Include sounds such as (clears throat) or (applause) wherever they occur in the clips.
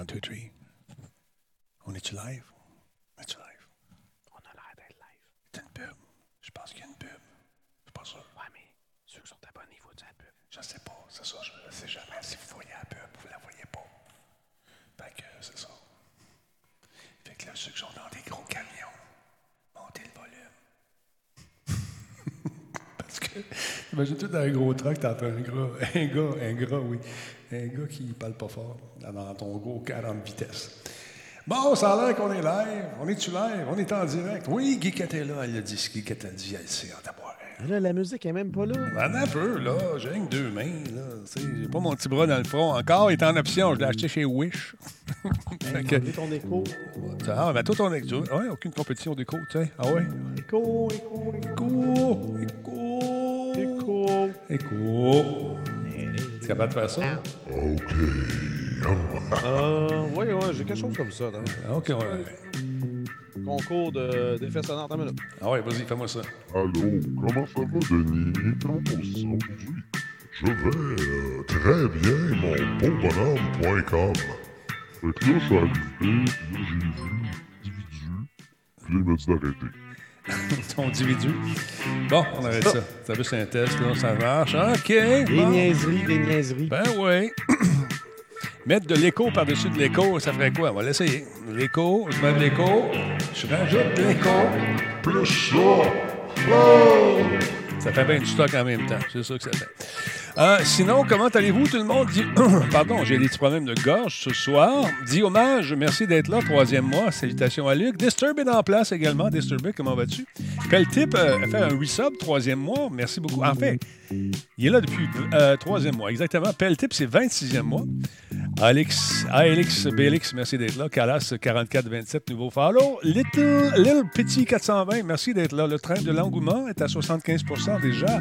One, two, three. On est-tu live? On est-tu live? On a l'air d'être live. C'est une pub? Je pense qu'il y a une pub. C'est pas ça. Ouais, mais ceux qui sont abonnés, il faut dire la pub. Je sais pas. C'est ça. Je ne sais jamais si vous voyez la pub vous la voyez pas. Fait que c'est ça. Fait que là, ceux qui sont dans des gros camions, montez le volume. (laughs) Imagine tout dans un gros truck, t'entends un gars, un gars, un gars, oui, un gars qui parle pas fort dans ton gros 40 vitesses. Bon, ça a l'air qu'on est live. On est-tu live? On est en direct. Oui, Guy est là. Elle a dit ce Guy a dit. Elle sait en d'abord. Là, la musique est même pas là. Ben, un peu, là. J'ai rien que deux mains, là. J'ai pas mon petit bras dans le front. Encore, il est en option. Je l'ai acheté chez Wish. (laughs) Fait que... ton écho. Ah, ben, toi, ton écho. Ouais, aucune compétition d'écho, tu sais. Ah ouais? Écho, écho, Écho, écho. Écho. Écho. Tu es capable de faire ça? OK. Euh, ouais, ouais, j'ai quelque chose comme ça. Là. Ah, OK, ouais. Concours de- d'effets sonores. Une minute. Ah ouais, vas-y, fais-moi ça. Allô, comment ça va, Denis? Comment on se sent aujourd'hui? Je vais euh, très bien, mon beau bonhomme.com. Fait que là, je suis arrivé, puis là, j'ai vu individu, puis là, il m'a dit d'arrêter. (laughs) Ton individu. Bon, on arrête ça. Ça veut c'est un test, là, ça marche. OK. Des bon. niaiseries, des niaiseries. Ben oui. (clears throat) Mettre de l'écho par-dessus de l'écho, ça ferait quoi? On va l'essayer. L'écho, je mets de l'écho, je rajoute de l'écho. Plus ça! Oh! Ça fait bien du stock en même temps. C'est ça que ça fait. Euh, sinon, comment allez-vous, tout le monde? Dis- (coughs) Pardon, j'ai des petits problèmes de gorge ce soir. Dis hommage, merci d'être là, troisième mois. Salutations à Luc. Disturb est en place également. Disturb, comment vas-tu? Peltip euh, a fait un resub, troisième mois? Merci beaucoup. En fait, il est là depuis euh, troisième mois, exactement. Peltip, c'est 26e mois. Alex, Alex Bélix, merci d'être là. Calas, 44-27, nouveau follow. Little, Little Petit 420, merci d'être là. Le train de l'engouement est à 75% déjà.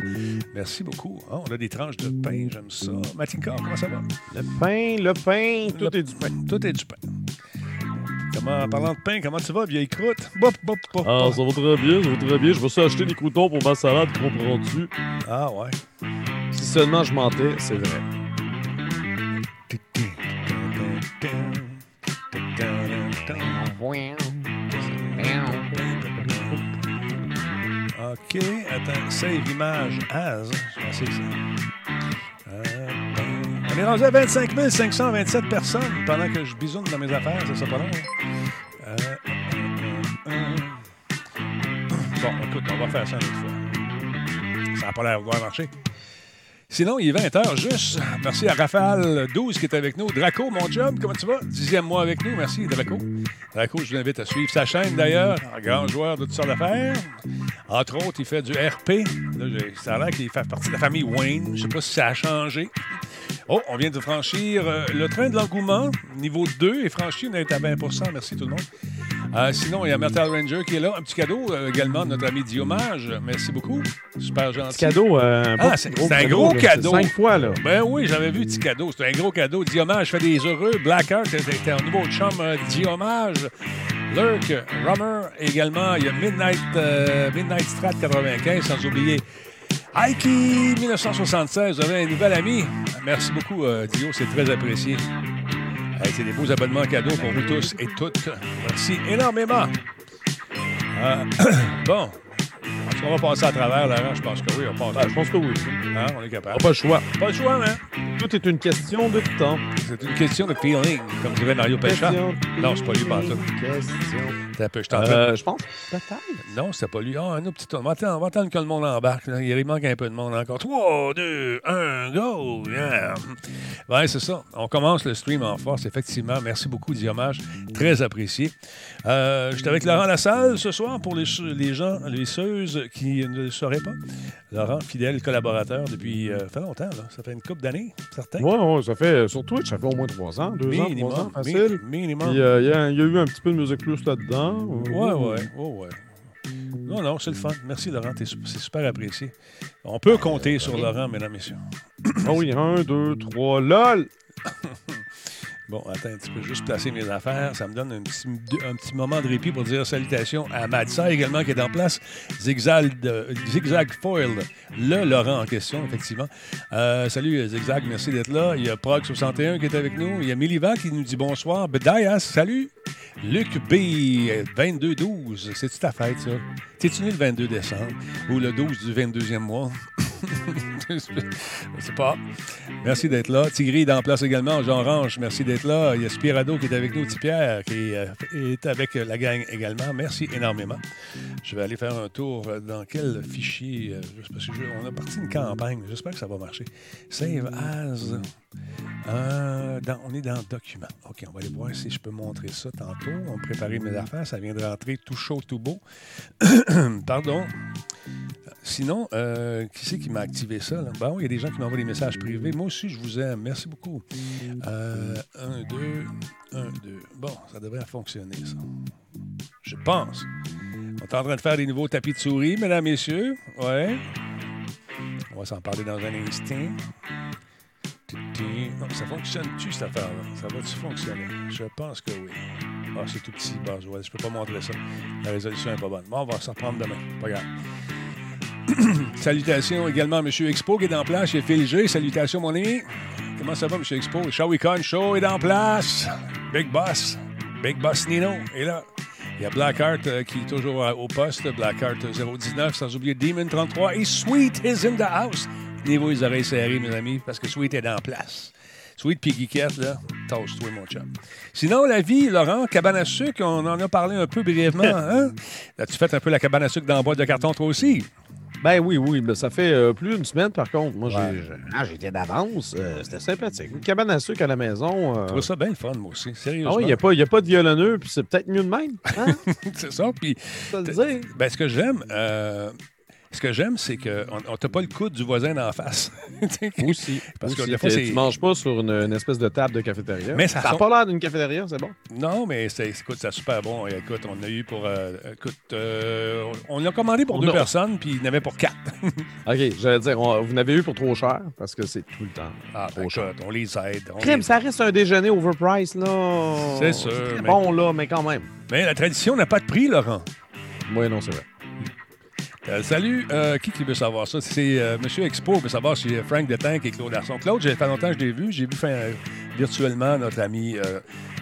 Merci beaucoup. Ah, on a des tranches de pain, j'aime ça. Matinka, comment ça va? Le pain, le pain, tout Le- est du pain. Tout est du pain. Comment, en parlant de pain, comment tu vas, vieille croûte? Bop, bop, bop, Ah, ça va très bien, ça va très bien. Je vais acheter des croutons pour ma salade, comprends-tu? Ah, ouais. Si seulement je mentais, c'est vrai. OK. Attends. Save image as. Je vais essayer ça. On est rendu à 25 527 personnes pendant que je bisoune dans mes affaires. Ça, c'est pas long. hein? Euh, euh, euh. Bon, écoute, on va faire ça une autre fois. Ça n'a pas l'air de vouloir marcher. Sinon, il est 20h juste. Merci à Raphaël 12 qui est avec nous. Draco, mon job, comment tu vas? Dixième mois avec nous. Merci, Draco. Draco, je vous invite à suivre sa chaîne d'ailleurs. Un grand joueur de toutes sortes d'affaires. Entre autres, il fait du RP. Là, ça a l'air qu'il fait partie de la famille Wayne. Je ne sais pas si ça a changé. Oh, on vient de franchir euh, le train de l'engouement. Niveau 2 est franchi. On est à 20% Merci tout le monde. Euh, sinon, il y a Metal Ranger qui est là. Un petit cadeau euh, également de notre ami Diomage. Merci beaucoup. Super gentil. Petit cadeau, un Ah, c'est- un gros cadeau. Cinq fois, là. Ben oui, j'avais vu petit cadeau. C'est un gros cadeau. Diomage fait des heureux. Blackheart était un nouveau chum Diomage. Lurk, Rummer également. Il y a Midnight, Midnight Strat 95, sans oublier Aiki 1976. Vous avez un nouvel ami. Merci beaucoup, euh, Dio. C'est très apprécié. C'est des beaux abonnements cadeaux pour vous tous et toutes. Merci énormément. Euh, (clears throat) bon. Est-ce qu'on va passer à travers, Laurent? Je pense que oui, on passe. Ben, je pense que oui. Hein, on est capable. On n'a pas le choix. Pas le choix, hein? Tout est une question de temps. C'est une question de feeling, comme dirait Mario. Question. Non, c'est pas lui, pas ça. Question. T'as un peu, je. Euh, je pense. Peut-être. Non, c'était pas lui. Ah, un autre petit tour. On va attendre, on va attendre que le monde embarque. Il manque un peu de monde encore. 3, 2, 1, go! Yeah. Ouais, c'est ça. On commence le stream en force, effectivement. Merci beaucoup, Diomage. Très apprécié. Euh, J'étais avec Laurent Lassalle ce soir pour les, les gens, les ceuses qui ne le sauraient pas. Laurent, fidèle collaborateur depuis euh, fait longtemps. Là. Ça fait une couple d'années, certains. Ouais, ouais, ça fait. Sur Twitch, ça fait au moins trois ans, deux ans, trois ans, facile. mi- minimum. Euh, il y, a- il y a eu un petit peu de musique plus là-dedans. Ouais, ouais, ouais. Non, non, c'est le fun. Merci, Laurent. C'est super apprécié. On peut compter sur Laurent, mesdames, messieurs. Ah oui, un, deux, trois, lol! (laughs) Bon, attends un petit peu, juste placer mes affaires. Ça me donne un petit, un petit moment de répit pour dire salutations à Madsa également qui est en place. Zigzag, euh, Zigzag Foil, le Laurent en question, effectivement. Euh, salut Zigzag, merci d'être là. Il y a Prog61 qui est avec nous. Il y a Miliva qui nous dit bonsoir. Bedayas, salut. Luc B, 22-12. C'est-tu ta fête, ça? T'es-tu né le 22 décembre ou le 12 du 22e mois? (laughs) (laughs) Je sais pas. Merci d'être là. Tigri est en place également. Jean Range, merci d'être là. Il y a Spirado qui est avec nous. Pierre qui euh, est avec la gang également. Merci énormément. Je vais aller faire un tour dans quel fichier. Euh, parce que on a parti une campagne. J'espère que ça va marcher. Save as. Euh, on est dans document. OK, on va aller voir si je peux montrer ça tantôt. On va préparer mes affaires. Ça vient de rentrer tout chaud, tout beau. (coughs) Pardon. Sinon, euh, qui c'est qui m'a activé ça? Bon, il y a des gens qui m'envoient des messages privés. Moi aussi, je vous aime. Merci beaucoup. Euh, un, deux, un, deux. Bon, ça devrait fonctionner, ça. Je pense. On est en train de faire des nouveaux tapis de souris, mesdames, messieurs. Ouais. On va s'en parler dans un instant. Non, ça fonctionne-tu, cette affaire-là? Ça va-tu fonctionner? Je pense que oui. Ah, c'est tout petit, Boswell. Je peux pas montrer ça. La résolution n'est pas bonne. Bon, on va s'en prendre demain. Pas grave. (clears throat) Salutations également à M. Expo qui est en place chez Phil G. Salutations, mon ami. Comment ça va, M. Expo? Shawicon Show est en place. Big Boss. Big Boss Nino est là. Il y a Blackheart euh, qui est toujours euh, au poste. Blackheart 019, sans oublier Demon 33. Et Sweet is in the house. Niveau les oreilles serrées, mes amis, parce que Sweet est en place. Sweet puis Geekette, là, toast-toi, mon chum. Sinon, la vie, Laurent, cabane à sucre, on en a parlé un peu brièvement. (laughs) Hein? As-tu fait un peu la cabane à sucre dans la boîte de carton, toi aussi? Ben oui, oui, mais ça fait euh, plus d'une semaine, par contre. Moi, ah, j'étais d'avance. Euh, c'était sympathique. Une cabane à sucre à la maison. Euh... Je trouve ça bien fun, moi aussi. Sérieusement. Ah il n'y a, a, pas de violonneux, puis c'est peut-être mieux de même. Hein? (laughs) c'est ça. Puis, ben, ce que j'aime, euh, ce que j'aime, c'est qu'on n'a pas le coude du voisin d'en face. (laughs) Aussi. Parce que des fois, tu manges pas sur une, espèce de table de cafétéria. Mais ça n'a pas l'air d'une cafétéria, c'est bon? Non, mais c'est, écoute, c'est super bon. Écoute, on a eu pour. Euh, écoute, euh, on l'a commandé pour deux personnes, puis il y en avait pour quatre. (laughs) OK, j'allais dire, vous n'avez eu pour trop cher, parce que c'est tout le temps. Ah, trop ben, cher. on les aide. Crème, ça reste un déjeuner overpriced, là. C'est sûr. C'est bon, là, mais quand même. Mais la tradition n'a pas de prix, Laurent. Oui, non, c'est vrai. Euh, salut, euh, qui qui veut savoir ça? C'est euh, Monsieur Expo qui veut savoir si Frank de Tank et Claude Arson. Claude, j'ai fait longtemps que je l'ai vu. J'ai vu virtuellement notre ami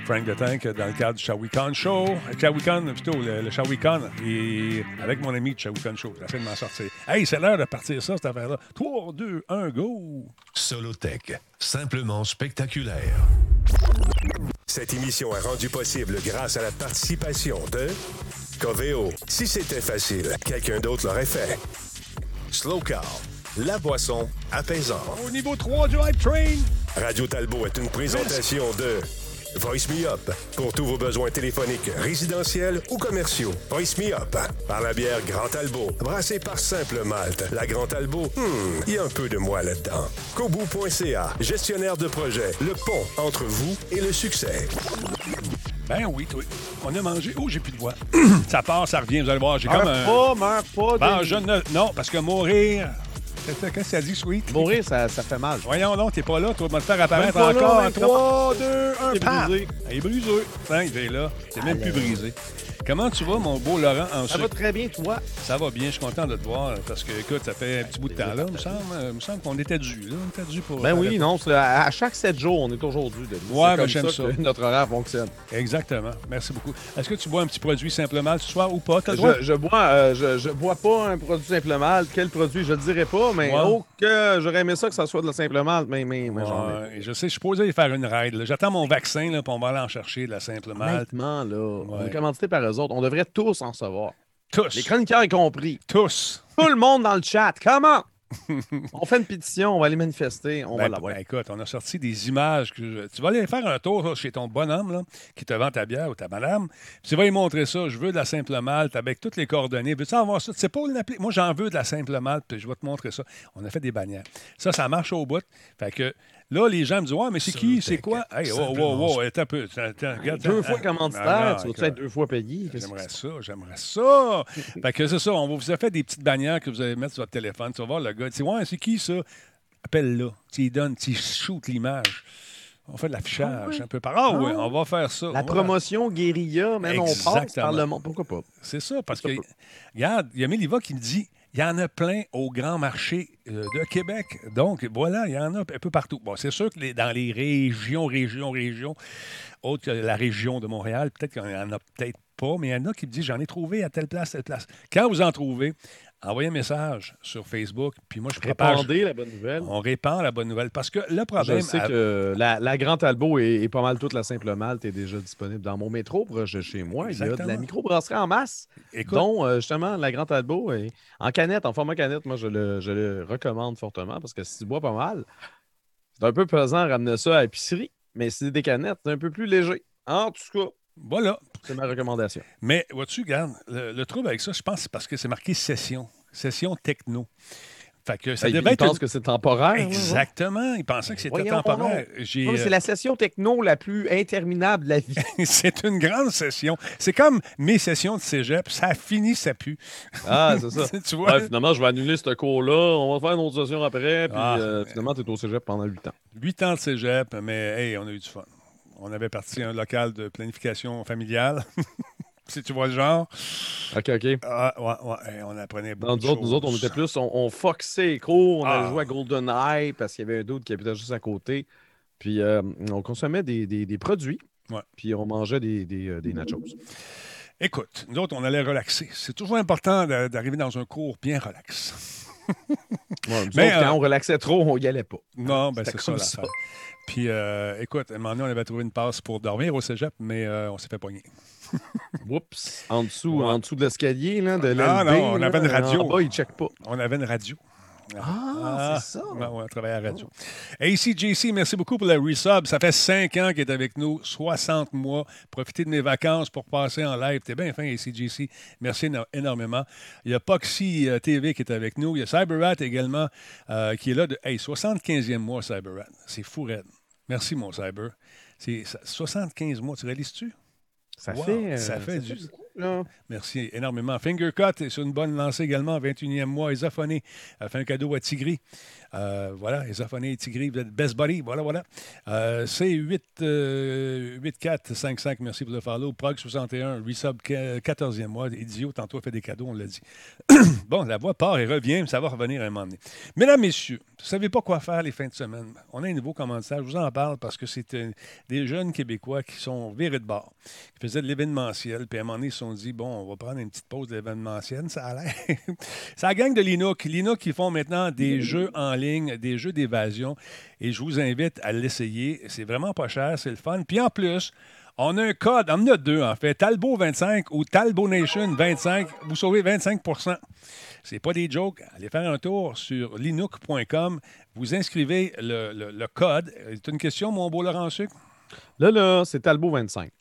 Frank de Tank dans le cadre du Shawicon Show. Shawicon, plutôt, le, le Shawicon. Et avec mon ami du Shawicon Show. J'essaie de m'en sortir. Hey, c'est l'heure de partir ça, cette affaire-là. 3, 2, 1, go! Solotech, simplement spectaculaire. Cette émission est rendue possible grâce à la participation de Coveo. Si c'était facile, quelqu'un d'autre l'aurait fait. Slow Car, la boisson apaisante. Au niveau 3 du Hype Train. Radio Talbot est une présentation de Voice Me Up pour tous vos besoins téléphoniques, résidentiels ou commerciaux. Voice Me Up par la bière Grand Talbot, brassée par Simple Malte. La Grand Talbot, hmm, il y a un peu de moi là-dedans. Kobu.ca, gestionnaire de projet, le pont entre vous et le succès. Ben oui, oui. On a mangé. Oh, j'ai plus de voix. (clears throat) ça part, ça revient. Vous allez voir, j'ai comme un. pas, meurs pas. Ben, je ne... Non, parce que mourir. Qu'est-ce que ça dit, Sweet? Mourir, ça, ça fait mal. Voyons donc, t'es pas là. Tu vas me faire apparaître encore. 3, 2, 1, Il est brisé. Il est brisé. Ben, il est là. C'est même plus brisé. Comment tu vas, mon beau Laurent, en Ça va très bien, toi? Ça va bien, je suis content de te voir parce que, écoute, ça fait un petit bout de temps là, il me semble. Il me semble qu'on était dû, là. On était dû pour. Ben oui, non, à chaque sept jours, on est toujours dû. Ouais, ben j'aime ça. Que notre horaire fonctionne. Exactement. Merci beaucoup. Est-ce que tu bois un petit produit simplement ce soir ou pas? Je, je, bois, euh, je, je, bois pas un produit simplement. Quel produit, je ne dirais pas, mais oh, que j'aurais aimé ça que ça soit de la simplement. Mais, mais, mais ouais, je sais, je suis posé faire une ride. J'attends mon vaccin, là, puis on va aller en chercher de la simplement. Honnêtement, là, on est commandité par eux autres. On devrait tous en savoir. Tous. Les chroniqueurs y compris. Tous. Tout le monde dans le chat. Comment? On fait une pétition, on va aller manifester, on va ben, l'avoir. Ben, écoute, on a sorti des images. Que Tu vas aller faire un tour chez ton bonhomme là, qui te vend ta bière ou ta madame. tu vas lui montrer ça. Je veux de la simple malte avec toutes les coordonnées. Veux-tu avoir ça? Tu sais pas où l'appeler? Moi, j'en veux de la simple malte, puis je vais te montrer ça. On a fait des bannières. Ça, ça marche au bout. Fait que Là, les gens me disent Ouais, mais c'est qui? C'est quoi? Hey, oh, oh, oh, attends un peu. deux fois commanditaire, tu vas être deux fois payé? J'aimerais ça, j'aimerais (laughs) ça. fait que c'est ça, on vous a fait des petites bannières que vous allez mettre sur votre téléphone. Tu vas voir le gars, tu dis Ouais, c'est qui ça? Appelle-le. Tu lui donnes, tu shootes l'image. On fait de l'affichage un peu par. Ah oui, on va faire ça. La promotion guérilla, même on passe par Exactement. le monde. Pourquoi pas? C'est ça, parce que, regarde, il y a Méliva qui me dit il y en a plein au grand marché euh, de Québec. Donc, voilà, il y en a un peu partout. Bon, c'est sûr que dans les régions, régions, régions, autres que la région de Montréal, peut-être qu'il y en a peut-être pas, mais il y en a qui me disent j'en ai trouvé à telle place, telle place. Quand vous en trouvez, envoyez un message sur Facebook, puis moi, je propage. Répandez la bonne nouvelle. On répand la bonne nouvelle. Parce que le Je problème. sais à- que la, la Grande Talbot et, et pas mal toute la Simple Malte est déjà disponible dans mon métro proche de chez moi. Il y a de la Exactement. microbrasserie en masse, Écoute, dont euh, justement la Grande Talbot est en canette, en format canette. Moi, je le, je le recommande fortement parce que si tu bois pas mal, c'est un peu pesant de ramener ça à l'épicerie, mais si c'est des canettes, c'est un peu plus léger. En tout cas, voilà. c'est ma recommandation. Mais vois-tu, regarde, le, le trouble avec ça, je pense, que c'est parce que c'est marqué session. Session techno. Fait que ça il, devait il être. pense que c'est temporaire. Exactement. Il pensait que c'était temporaire. C'est euh, la session techno la plus interminable de la vie. (laughs) c'est une grande session. C'est comme mes sessions de cégep. Ça finit, ça pue. Ah, c'est ça. (laughs) tu vois? Ouais, finalement, je vais annuler ce cours-là. On va faire une autre session après. Puis Ah. euh, finalement, tu es au cégep pendant 8 ans. Huit ans de cégep, mais hey, on a eu du fun. On avait parti un local de planification familiale. (laughs) si tu vois le genre. OK, OK. Ah, ouais, ouais, on apprenait beaucoup Dans de nous autres, nous autres, on était plus, on, on foxait les cours, on Ah. allait jouer à GoldenEye parce qu'il y avait un doute qui habitait juste à côté. Puis euh, on consommait des, des- des produits. Ouais. Puis on mangeait des, des, euh, des nachos. Écoute, nous autres, on allait relaxer. C'est toujours important d'arriver dans un cours bien relax. (laughs) Ouais, Mais, autres, quand euh, on relaxait trop, on y allait pas. Non, ben c'est ça. Puis, euh, écoute, à un moment donné, on avait trouvé une passe pour dormir au cégep, mais on s'est fait pogner. (laughs) Oups. En dessous, Ouais. en dessous de l'escalier, là, de Non, l'LB, non, on là, avait une radio. En bas, ils checkent pas. On avait une radio. Ah, c'est ça. Ouais, ouais, on travaillait à la radio. ACJC, merci beaucoup pour la resub. Ça fait cinq ans qu'il est avec nous, 60 mois. Profitez de mes vacances pour passer en live. T'es bien fin, ACJC. Merci éno- énormément. Il y a Poxy euh, TV qui est avec nous. Il y a CyberRat également euh, qui est là. De, hey, 75e mois, CyberRat. C'est fou, raide. Merci, mon Cyber. C'est ça- 75 mois. Tu réalises-tu? Ça Wow, fait. euh, ça fait du- beaucoup, Merci énormément. Fingercut est sur une bonne lancée également, 21e mois. Isophoné a fait un cadeau à Tigri. Euh, voilà, Isophoné et Tigri, vous êtes best buddy. Voilà, voilà. Euh, C8, euh, 8455, merci pour le follow. Prog 61, resub que- 14e mois. Idiot, tantôt fait des cadeaux, on l'a dit. (coughs) bon, la voix part et revient, mais ça va revenir à un moment donné. Mesdames, messieurs, vous ne savez pas quoi faire les fins de semaine. On a un nouveau commanditaire, je vous en parle parce que c'est euh, des jeunes Québécois qui sont virés de bord qui faisaient de l'événementiel. Puis à un moment donné, ils se sont dit, bon, on va prendre une petite pause de l'événementiel. Ça a l'air. (laughs) C'est la gang de Linux. Linux qui font maintenant des jeux en ligne, des jeux d'évasion. Et je vous invite à l'essayer. C'est vraiment pas cher, c'est le fun. Puis en plus, on a un code, on en a deux en fait, Talbot 25 ou Talbot Nation 25. Vous sauvez 25% c'est pas des jokes. Allez faire un tour sur linux.com. Vous inscrivez le, le- le code. C'est une question, mon beau Laurent Sucre? Là, là, c'est Talbot 25. Ouais.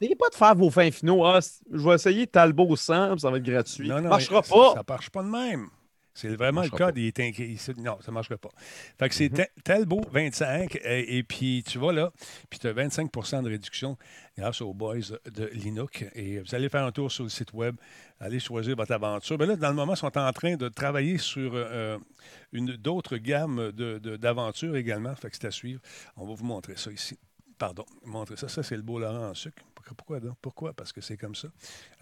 Essayez pas de faire vos fins finaux. Ah, je vais essayer Talbot 100, puis ça va être gratuit. Non, non, marchera mais pas. Ça, ça marche pas de même. C'est vraiment le marchera code, il est inquiet. il- c'est- Non, ça ne marchera pas. Fait que c'est. Tel- Talbot 25, et, et puis tu vas là, puis tu as 25% de réduction grâce aux boys de Linux. Et vous allez faire un tour sur le site web, allez choisir votre aventure. Mais là, dans le moment, ils sont en train de travailler sur euh, une d'autres gammes de- de- d'aventures également. Fait que c'est à suivre. On va vous montrer ça ici. Pardon, montrer ça. Ça, c'est le beau Laurent en sucre. Pourquoi donc? Pourquoi? Parce que c'est comme ça.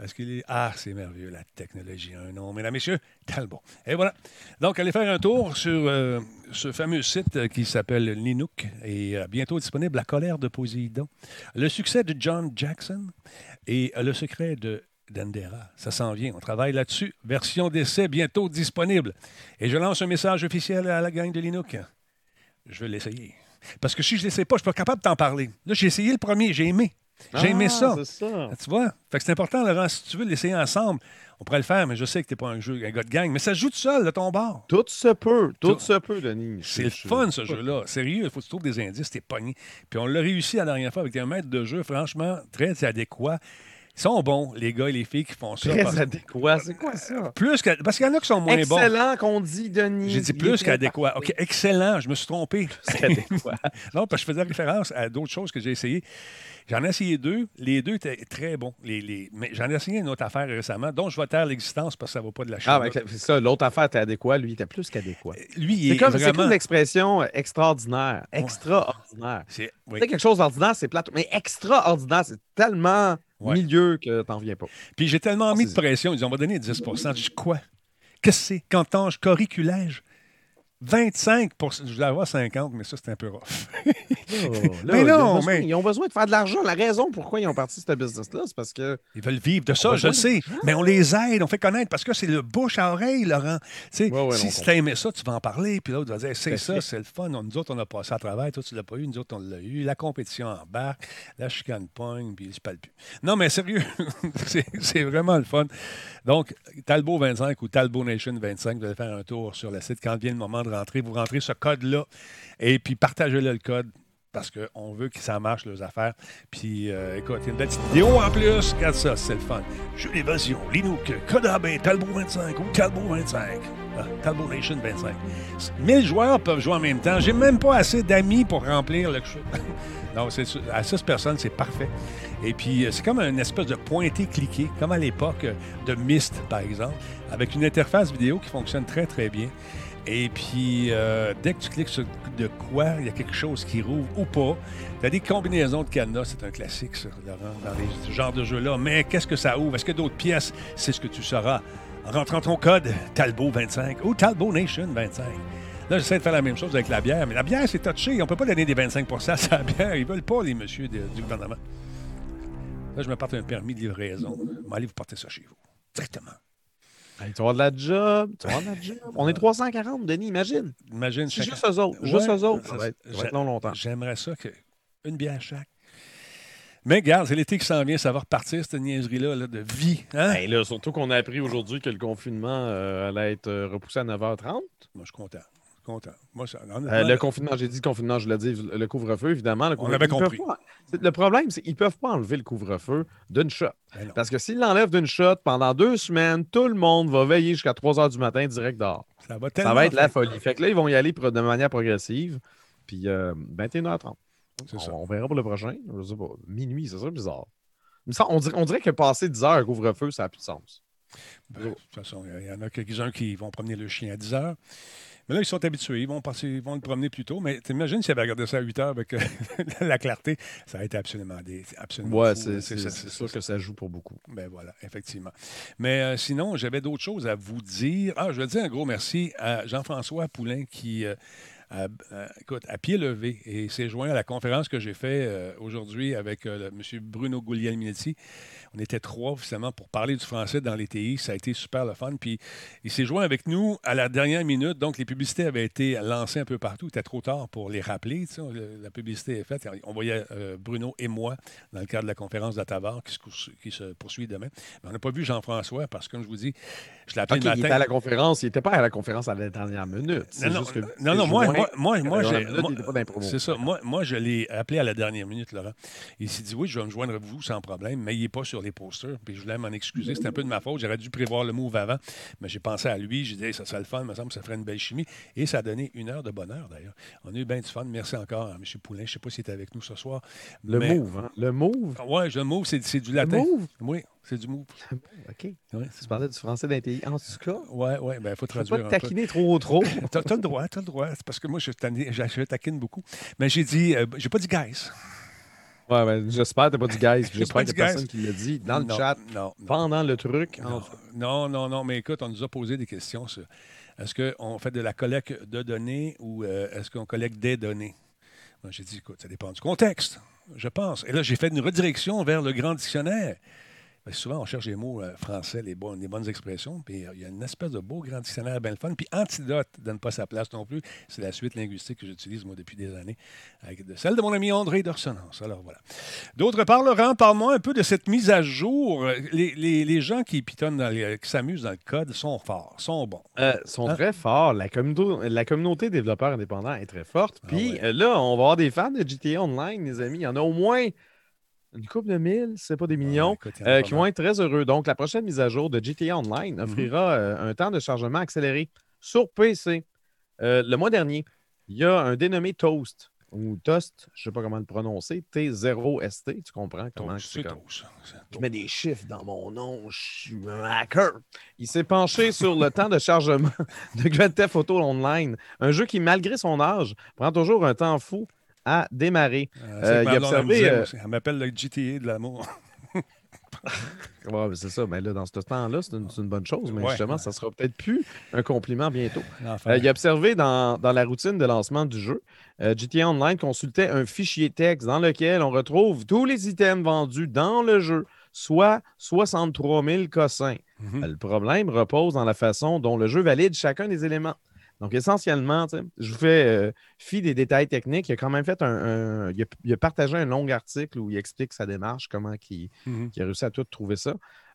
Est-ce qu'il est. Ah, c'est merveilleux, la technologie a un nom. Mesdames, messieurs, Talbot. Et voilà. Donc, allez faire un tour sur euh, ce fameux site euh, qui s'appelle Linux et euh, bientôt disponible La colère de Poséidon. Le succès de John Jackson et le secret de Dendera. Ça s'en vient. On travaille là-dessus. Version d'essai bientôt disponible. Et je lance un message officiel à la gang de Linux. Je vais l'essayer. Parce que si je ne l'essaie pas, je ne suis pas capable de t'en parler. Là, j'ai essayé le premier, j'ai aimé. J'ai aimé Ah, ça. Tu vois? Fait que c'est important, Laurent, si tu veux l'essayer ensemble, on pourrait le faire, mais je sais que tu n'es pas un, jeu, un gars de gang. Mais ça se joue tout seul de ton bord. Tout se peut. Tout, Tout- se peut, Denis. C'est le fun, ce jeu-là. Sérieux, il faut que tu trouves des indices, t'es pogné. Puis on l'a réussi la dernière fois avec un maître de jeu, franchement, très adéquat. Ils sont bons, les gars et les filles qui font ça. Très parce- adéquat. C'est quoi ça? Plus parce qu'il y en a qui sont moins bons. Excellent qu'on dit, Denis. J'ai dit plus qu'adéquat. OK, excellent, je me suis trompé. (laughs) (laughs) non, parce que je faisais référence à d'autres choses que j'ai essayées. J'en ai essayé deux. Les deux étaient très bons. Les, les... Mais j'en ai essayé une autre affaire récemment, dont je vais taire l'existence parce que ça ne vaut pas de la Ah, chance. ben, c'est ça. L'autre affaire était adéquat. Lui, il était plus qu'adéquat. Lui, il C'est est comme, c'est comme l'expression euh, extraordinaire. Extraordinaire. C'est- oui. quelque chose d'ordinaire, c'est plate. Mais extraordinaire, c'est tellement Ouais. milieu que t'en viens pas. Puis j'ai tellement mis de pression. Ils disent, on va donner 10 Je dis, quoi? Qu'est-ce que c'est? Cantange, corriculège? 25 Je voulais avoir 50, mais ça, c'est un peu rough. (laughs) (laughs) Mais ils, non, besoin, mais- ils ont besoin de faire de l'argent. La raison pourquoi ils ont parti de ce business-là, c'est parce que. Ils veulent vivre de ça, je le sais. Mais on les aide, on fait connaître parce que c'est le bouche à oreille, Laurent. Ouais, ouais, si tu aimé ça, tu vas en parler. Puis l'autre va dire c'est à ça, c'est le fun. Nous autres, on a passé à travers. Toi, tu l'as pas eu. Nous autres, on l'a eu. La compétition en bas, la chicane pogne, puis je parle plus. Non, mais sérieux, (laughs) c'est c'est vraiment le fun. Donc, Talbot 25 ou Talbot Nation 25, vous allez faire un tour sur le site. Quand vient le moment de vous rentrez ce code-là et puis partagez-le le code parce qu'on veut que ça marche, les affaires. Puis, euh, écoute, il y a une petite vidéo en plus. Regarde ça, c'est le fun. Jeu d'évasion, Linux, Code AB, Talbot 25 ou Talbot 25. Ah, Talbot Nation 25. 1000 joueurs peuvent jouer en même temps. J'ai même pas assez d'amis pour remplir le (laughs) non, c'est à 6 personnes, c'est parfait. Et puis, euh, c'est comme une espèce de pointé-cliqué, comme à l'époque euh, de Myst, par exemple, avec une interface vidéo qui fonctionne très, très bien. Et puis, euh, dès que tu cliques sur de quoi, il y a quelque chose qui rouvre ou pas. Tu as des combinaisons de cadenas, c'est un classique, ça, Laurent, dans ce genre de jeu-là. Mais qu'est-ce que ça ouvre? Est-ce que d'autres pièces? C'est ce que tu sauras? En rentrant ton code Talbot25 ou Talbot Nation 25. Là, j'essaie de faire la même chose avec la bière, mais la bière, c'est touché. On ne peut pas donner des 25 à sa bière. Ils veulent pas, les messieurs du gouvernement. Là, je me porte un permis de livraison. Je vais aller vous porter ça chez vous. Directement. Hey, tu vas avoir de la job. Tu vas avoir de la job. On est 340, Denis, imagine. Imagine juste eux autres. Juste Ouais, eux autres. ça- va être, ça va j'ai- être long, longtemps. J'aimerais ça que une bière chaque. Mais regarde, c'est l'été qui s'en vient, ça va repartir, cette niaiserie-là là, de vie. Hein? Hey, là, surtout qu'on a appris aujourd'hui que le confinement euh, allait être euh, repoussé à 9h30. Moi, je suis content. Content. Moi, ça, Euh, le confinement, j'ai dit confinement, je l'ai dit, le couvre-feu, évidemment. le On avait compris. pas- le problème, c'est qu'ils ne peuvent pas enlever le couvre-feu d'une shot. ben Parce que s'ils l'enlèvent d'une shot, pendant deux semaines, tout le monde va veiller jusqu'à 3 h du matin direct dehors. ça va Ça tellement va être la folie. Fait que là, ils vont y aller de manière progressive. Puis euh, 21h30. C'est On, ça. on verra pour le prochain. Je sais pas. Minuit, ça serait bizarre. On dirait, on dirait que passer 10 heures à couvre-feu, ça n'a plus de sens. Ben, de toute façon, il y en a quelques-uns qui vont promener le chien à 10 heures. Mais là, ils sont habitués. Ils vont, passer, ils vont le promener plus tôt. Mais t'imagines s'ils avaient regardé ça à 8 heures avec euh, (laughs) la clarté, ça a été absolument, des, absolument Ouais, c'est- sûr que ça joue pour beaucoup. Ben voilà, effectivement. Mais euh, sinon, j'avais d'autres choses à vous dire. Ah, je veux dire un gros merci à Jean-François Poulain qui, euh, euh, écoute, à pied levé et s'est joint à la conférence que j'ai faite euh, aujourd'hui avec euh, M. Bruno Guglielminetti. On était trois, officiellement, pour parler du français dans les TI. Ça a été super le fun. Puis il s'est joint avec nous à la dernière minute. Donc, les publicités avaient été lancées un peu partout. Il était trop tard pour les rappeler. La publicité est faite. On voyait euh, Bruno et moi dans le cadre de la conférence d'Atavar qui qui se poursuit demain. Mais on n'a pas vu Jean-François parce que, comme je vous dis, je l'ai appelé Ok, le il était matin. à la conférence. Il n'était pas à la conférence à la dernière minute. Non, non, juste que non, non, moi, moi, c'est ça. Moi, moi, je l'ai appelé à la dernière minute, Laurent. Il s'est dit, oui, je vais me joindre à vous sans problème, mais il n'est pas sur les posters. Puis je voulais m'en excuser. C'était un peu de ma faute. J'aurais dû prévoir le move avant. Mais j'ai pensé à lui. J'ai dit, Hey, ça serait le fun. Il me semble que ça ferait une belle chimie. Et ça a donné une heure de bonheur, d'ailleurs. On a eu bien du fun. Merci encore à M. Poulain. Je ne sais pas s'il était avec nous ce soir. Le mais- move, hein? Le move? Oui, le move, c'est du Le latin. move? Oui, c'est du move. (laughs) OK. Ouais, Tu parlais du français d'un pays. En tout cas, ouais, ben, il faut je ne traduire. pas te taquiner trop trop. (laughs) T'as as le droit, t'as le droit. C'est parce que moi, je, taquine beaucoup. Mais j'ai dit, euh, j'ai pas dit guys. Ouais, ben, j'espère que t'as pas du guys. J'ai J'espère dit y a personne qui l'a dit dans le Non, chat Non, non. pendant le truc. Non, Enfin. non, non, non, mais écoute, on nous a posé des questions sur est-ce qu'on fait de la collecte de données ou euh, est-ce qu'on collecte des données? J'ai dit, écoute, ça dépend du contexte, je pense. Et là, j'ai fait une redirection vers le grand dictionnaire. Parce que souvent, on cherche les mots euh, français, les, bonnes, les bonnes expressions, puis euh, il y a une espèce de beau grand dictionnaire bien fun. Puis Antidote ne donne pas sa place non plus. C'est la suite linguistique que j'utilise, moi, depuis des années, avec de, celle de mon ami André d'Orsonance. Alors, voilà. D'autre part, Laurent, parle-moi un peu de cette mise à jour. Les, les- les gens qui pitonnent, dans les- qui s'amusent dans le code sont forts, sont bons. Euh, sont Hein? très forts. La communauté, la communauté développeurs indépendants est très forte. Ah Puis ouais. euh, là, on va avoir des fans de GTA Online, les amis. Il y en a au moins une couple de mille, c'est pas des millions, Ouais, écoute, il y en a euh, qui vont être très heureux. Donc, la prochaine mise à jour de GTA Online Mhm. offrira euh, un temps de chargement accéléré sur PC. Euh, le mois dernier, il y a un dénommé Toast ou Toast, je ne sais pas comment le prononcer, T0ST, tu comprends comment c'est comme- Je mets des chiffres dans mon nom, je suis un hacker. Il s'est penché sur le temps de chargement (laughs) de Grand Theft Auto Online, un jeu qui, malgré son âge, prend toujours un temps fou à démarrer. Euh, Euh, il observé, euh. Elle m'appelle le GTA de l'amour. (laughs) Ouais, c'est ça. Mais là, dans ce temps-là, c'est une, bonne chose. Mais Ouais. justement, ça sera peut-être plus un compliment bientôt. Euh, il a observé dans, dans la routine de lancement du jeu, euh, GTA Online consultait un fichier texte dans lequel on retrouve tous les items vendus dans le jeu, soit 63 000 cossins. Mhm. Le problème repose dans la façon dont le jeu valide chacun des éléments. Donc, essentiellement, je vous fais euh, fi des détails techniques. Il a quand même fait un. un- il, a, il a partagé un long article où il explique sa démarche, comment il, Mhm. a réussi à tout trouver ça.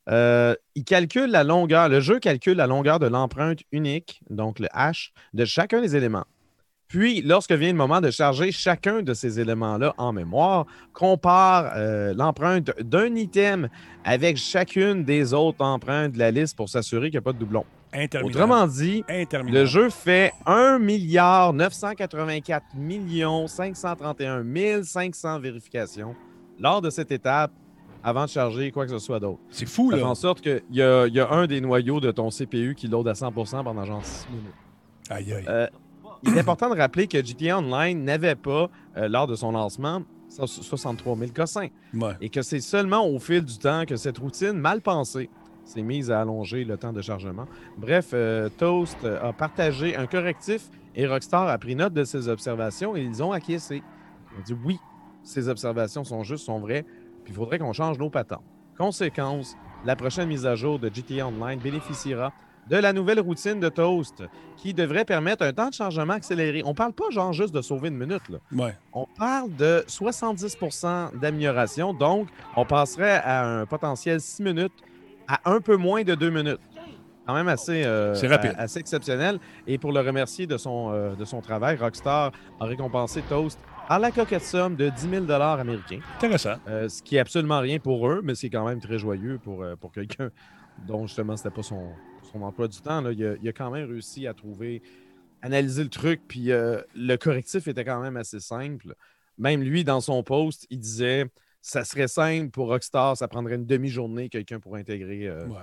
Euh, il calcule la longueur, le jeu calcule la longueur de l'empreinte unique, donc le H, de chacun des éléments. Puis, lorsque vient le moment de charger chacun de ces éléments-là en mémoire, compare euh, l'empreinte d'un item avec chacune des autres empreintes de la liste pour s'assurer qu'il n'y a pas de doublon. Interminable. Autrement dit, le jeu fait 1 milliard 984 millions 531 500 vérifications lors de cette étape avant de charger quoi que ce soit d'autre. C'est fou, Ça fait là. en sorte qu'il y y a un des noyaux de ton CPU qui load à 100% pendant genre 6 minutes. Aïe, aïe. Euh, il est important de rappeler que GTA Online n'avait pas, euh, lors de son lancement, 63 000 cossins Ouais. et que c'est seulement au fil du temps que cette routine mal pensée s'est mise à allonger le temps de chargement. Bref, euh, Toast euh, a partagé un correctif et Rockstar a pris note de ses observations et ils ont acquiescé. Ils ont dit oui, ces observations sont justes, sont vraies, puis il faudrait qu'on change nos patentes. Conséquence, la prochaine mise à jour de GTA Online bénéficiera de la nouvelle routine de Toast qui devrait permettre un temps de chargement accéléré. On parle pas genre juste de sauver une minute, là. Ouais. On parle de 70% d'amélioration, donc on passerait à un potentiel 6 minutes à un peu moins de 2 minutes. Quand même assez, euh, rapide. assez exceptionnel. Et pour le remercier de son, euh, de son travail, Rockstar a récompensé Toast à la coquette somme de 10 000 américains, Intéressant. euh, ce qui est absolument rien pour eux, mais c'est quand même très joyeux pour, pour quelqu'un dont justement c'était pas son, son emploi du temps. là. Il, a, il a quand même réussi à trouver, analyser le truc, puis le correctif était quand même assez simple. Même lui, dans son post, il disait ça serait simple pour Rockstar, ça prendrait une demi-journée, quelqu'un pour intégrer euh, Ouais.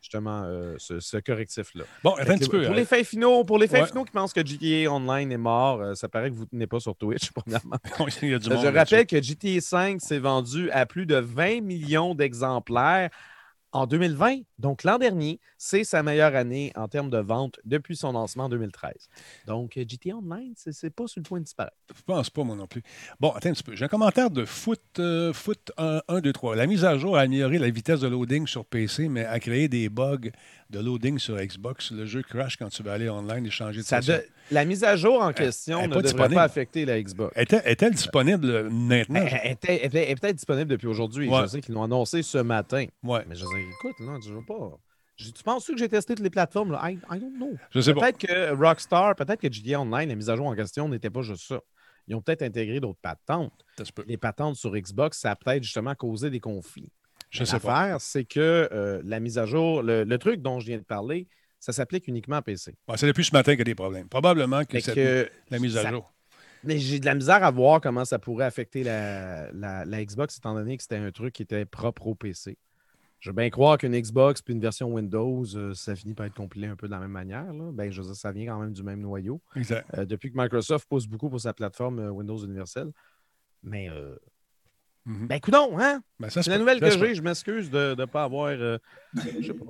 justement euh, ce, ce correctif-là. Bon, un petit peu. pour hein. les faits finaux, pour les Ouais. finaux qui pensent que GTA Online est mort, euh, ça paraît que vous ne tenez pas sur Twitch, (laughs) premièrement. (laughs) Il y a du Euh, monde Je rappelle que GTA 5 s'est vendu à plus de 20 millions d'exemplaires en 2020. Donc, l'an dernier, c'est sa meilleure année en termes de vente depuis son lancement en 2013. Donc, euh, GTA Online, c'est pas sur le point de disparaître. Je pense pas, moi non plus. Bon, attends un petit peu. J'ai un commentaire de Foot, euh, Foot 1, 1, 2, 3. La mise à jour a amélioré la vitesse de loading sur PC, mais a créé des bugs de loading sur Xbox. Le jeu crash quand tu vas aller online et changer de Ça de- La mise à jour en question elle ne devrait disponible. pas affecter la Xbox. Est-elle, disponible euh, maintenant? Elle, était- était- est peut-être disponible depuis aujourd'hui. Ouais. Je sais qu'ils l'ont annoncé ce matin. Ouais, Mais je dis, écoute, là, je veux pas. Je- Tu penses que j'ai testé toutes les plateformes? Là? I, I don't know. je sais pas. Peut-être que Rockstar, peut-être que GTA Online, la mise à jour en question n'était pas juste ça. Ils ont peut-être intégré d'autres patentes. Les patentes sur Xbox, ça a peut-être justement causé des conflits. L'affaire, c'est que euh, la mise à jour, le, le truc dont je viens de parler, ça s'applique uniquement à PC. Bon, c'est depuis ce matin qu'il y a des problèmes. Probablement que la mise à ça- jour. Mais j'ai de la misère à voir comment ça pourrait affecter la, la- la Xbox, étant donné que c'était un truc qui était propre au PC. Je veux bien croire qu'une Xbox puis une version Windows, euh, ça finit par être compilé un peu de la même manière. Là. Ben, je veux dire, ça vient quand même du même noyau. Exact. Euh, depuis que Microsoft pousse beaucoup pour sa plateforme Windows Universal. Mais, euh, Mhm. ben, coudonc, hein? Ben, C'est la nouvelle que j'ai. Je m'excuse de ne pas avoir. euh, je sais pas.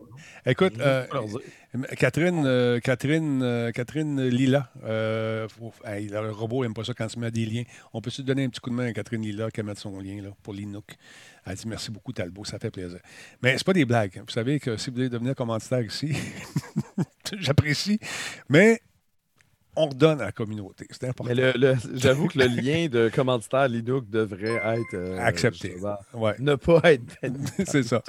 Écoute, euh. Catherine, euh, Catherine, euh, Catherine Lila, euh, faut- hey, le robot n'aime pas ça quand tu mets des liens. On peut se donner un petit coup de main à Catherine Lila qui mettre son lien là, pour l'Inook. Elle dit merci beaucoup, Talbot, ça fait plaisir. Mais c'est pas des blagues. Vous savez que si vous voulez devenir commanditaire ici, (laughs) j'apprécie. Mais on redonne à la communauté. C'est important. Mais le- le- j'avoue que le lien de commanditaire Linux devrait être. euh, Accepté. Ouais, Ne pas être (laughs) c'est ça.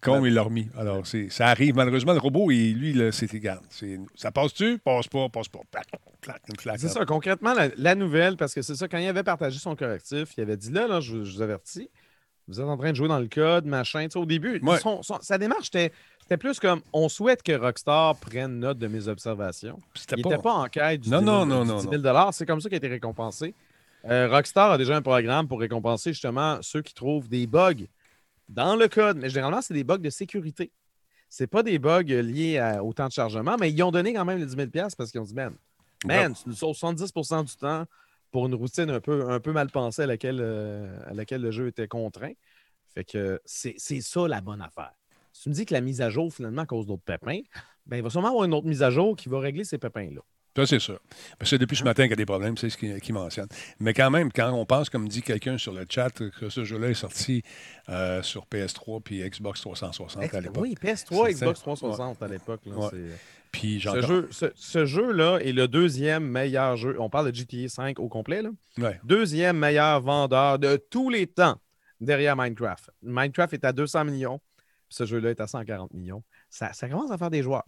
Comme il l'a remis. Alors, c'est, ça arrive. Malheureusement, le robot, il- lui, là, c'est égal. C'est, ça passe-tu? Passe pas, passe pas. Plac, plac. C'est ça, concrètement, la, la nouvelle, parce que c'est ça, quand il avait partagé son correctif, il avait dit là, là je, je vous avertis, Vous êtes en train de jouer dans le code, machin. Tu sais, au début, Ouais. son- son- sa démarche, c'était plus comme on souhaite que Rockstar prenne note de mes observations. Il n'était pas en quête du Non, 10 000 non, non, du non, 10 000 C'est comme ça qu'il a été récompensé. Euh, Rockstar a déjà un programme pour récompenser justement ceux qui trouvent des bugs dans le code. Mais généralement, c'est des bugs de sécurité. C'est pas des bugs liés à- au temps de chargement, mais ils ont donné quand même les 10 000 parce qu'ils ont dit, man, man, tu nous sauves 70% du temps pour une routine un peu, un peu mal pensée à laquelle, euh, à laquelle le jeu était contraint. Fait que c'est ça la bonne affaire. Si tu me dis que la mise à jour, finalement, cause d'autres pépins, ben, il va sûrement avoir une autre mise à jour qui va régler ces pépins-là. Ça, c'est sûr. Parce que depuis ce matin qu'il y a des problèmes, c'est ce qu'il qu'il mentionne. Mais quand même, quand on pense, comme dit quelqu'un sur le chat, que ce jeu-là est sorti euh, sur PS3 puis Xbox 360 à l'époque. Oui, PS3, C'est Xbox ça. 360 à l'époque. Ouais. Puis Ce, jeu-là est le deuxième meilleur jeu. On parle de GTA 5 au complet. Là. Ouais. Deuxième meilleur vendeur de tous les temps derrière Minecraft. Minecraft est à 200 millions. puis Ce jeu-là est à 140 millions. Ça, ça commence à faire des joueurs.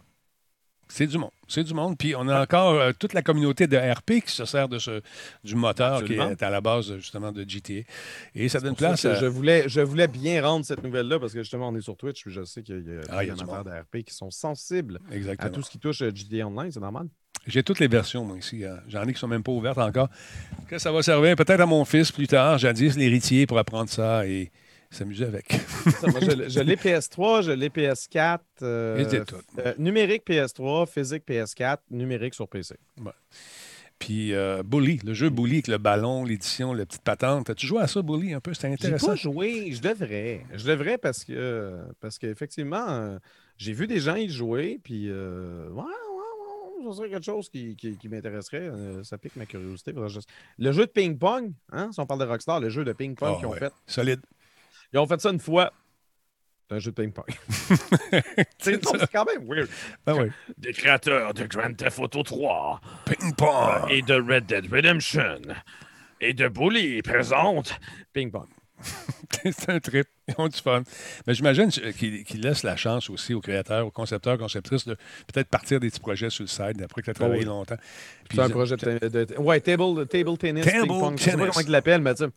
C'est du monde. C'est du monde. Puis on a encore euh, toute la communauté de RP qui se sert de ce, du moteur Absolument. qui est à la base justement de GTA. Et ça donne ça place à... je, voulais, je voulais bien rendre cette nouvelle-là parce que justement, on est sur Twitch. puis Je sais qu'il y a Ah, des amateurs de RP qui sont sensibles à tout ce qui touche euh, GTA Online. C'est normal? J'ai toutes les versions, moi, ici. hein. J'en ai qui sont même pas ouvertes encore. Que ça va servir peut-être à mon fils plus tard, jadis l'héritier, pour apprendre ça et s'amuser avec. Moi, je, je l'ai PS3, je l'ai PS4. euh, tout. euh, numérique PS3, physique PS4, numérique sur PC. Puis euh, Bully, le jeu Bully avec le ballon, l'édition, la petite patente. As-tu joué à ça, Bully, un peu? C'était J'ai intéressant. pas joué, je devrais. Je devrais parce que parce qu'effectivement, euh, j'ai vu des gens y jouer, puis ouais, ouais, ouais, ça serait quelque chose qui, qui- qui m'intéresserait. euh, ça pique ma curiosité. Le jeu de ping-pong, hein, si on parle de Rockstar, le jeu de ping-pong Ah, qu'ils ont ouais. fait. Solide. Ils ont fait ça une fois. C'est un jeu de ping-pong. (laughs) c'est quand même weird. Ben oui. Des créateurs de Grand Theft Auto 3 Ping-pong! et de Red Dead Redemption et de Bully présente Ping-pong. (laughs) c'est un trip. Ils ont du fun. Mais j'imagine qu'ils qu'ils laissent la chance aussi aux créateurs, aux concepteurs, conceptrices de peut-être partir des petits projets sur le site après que tu as travaillé oui. longtemps. Puis C'est un projet de, de- de- Ouais, table, table tennis, Table ping-pong. Je sais pas tennis. comment ils l'appellent, mais tu sais,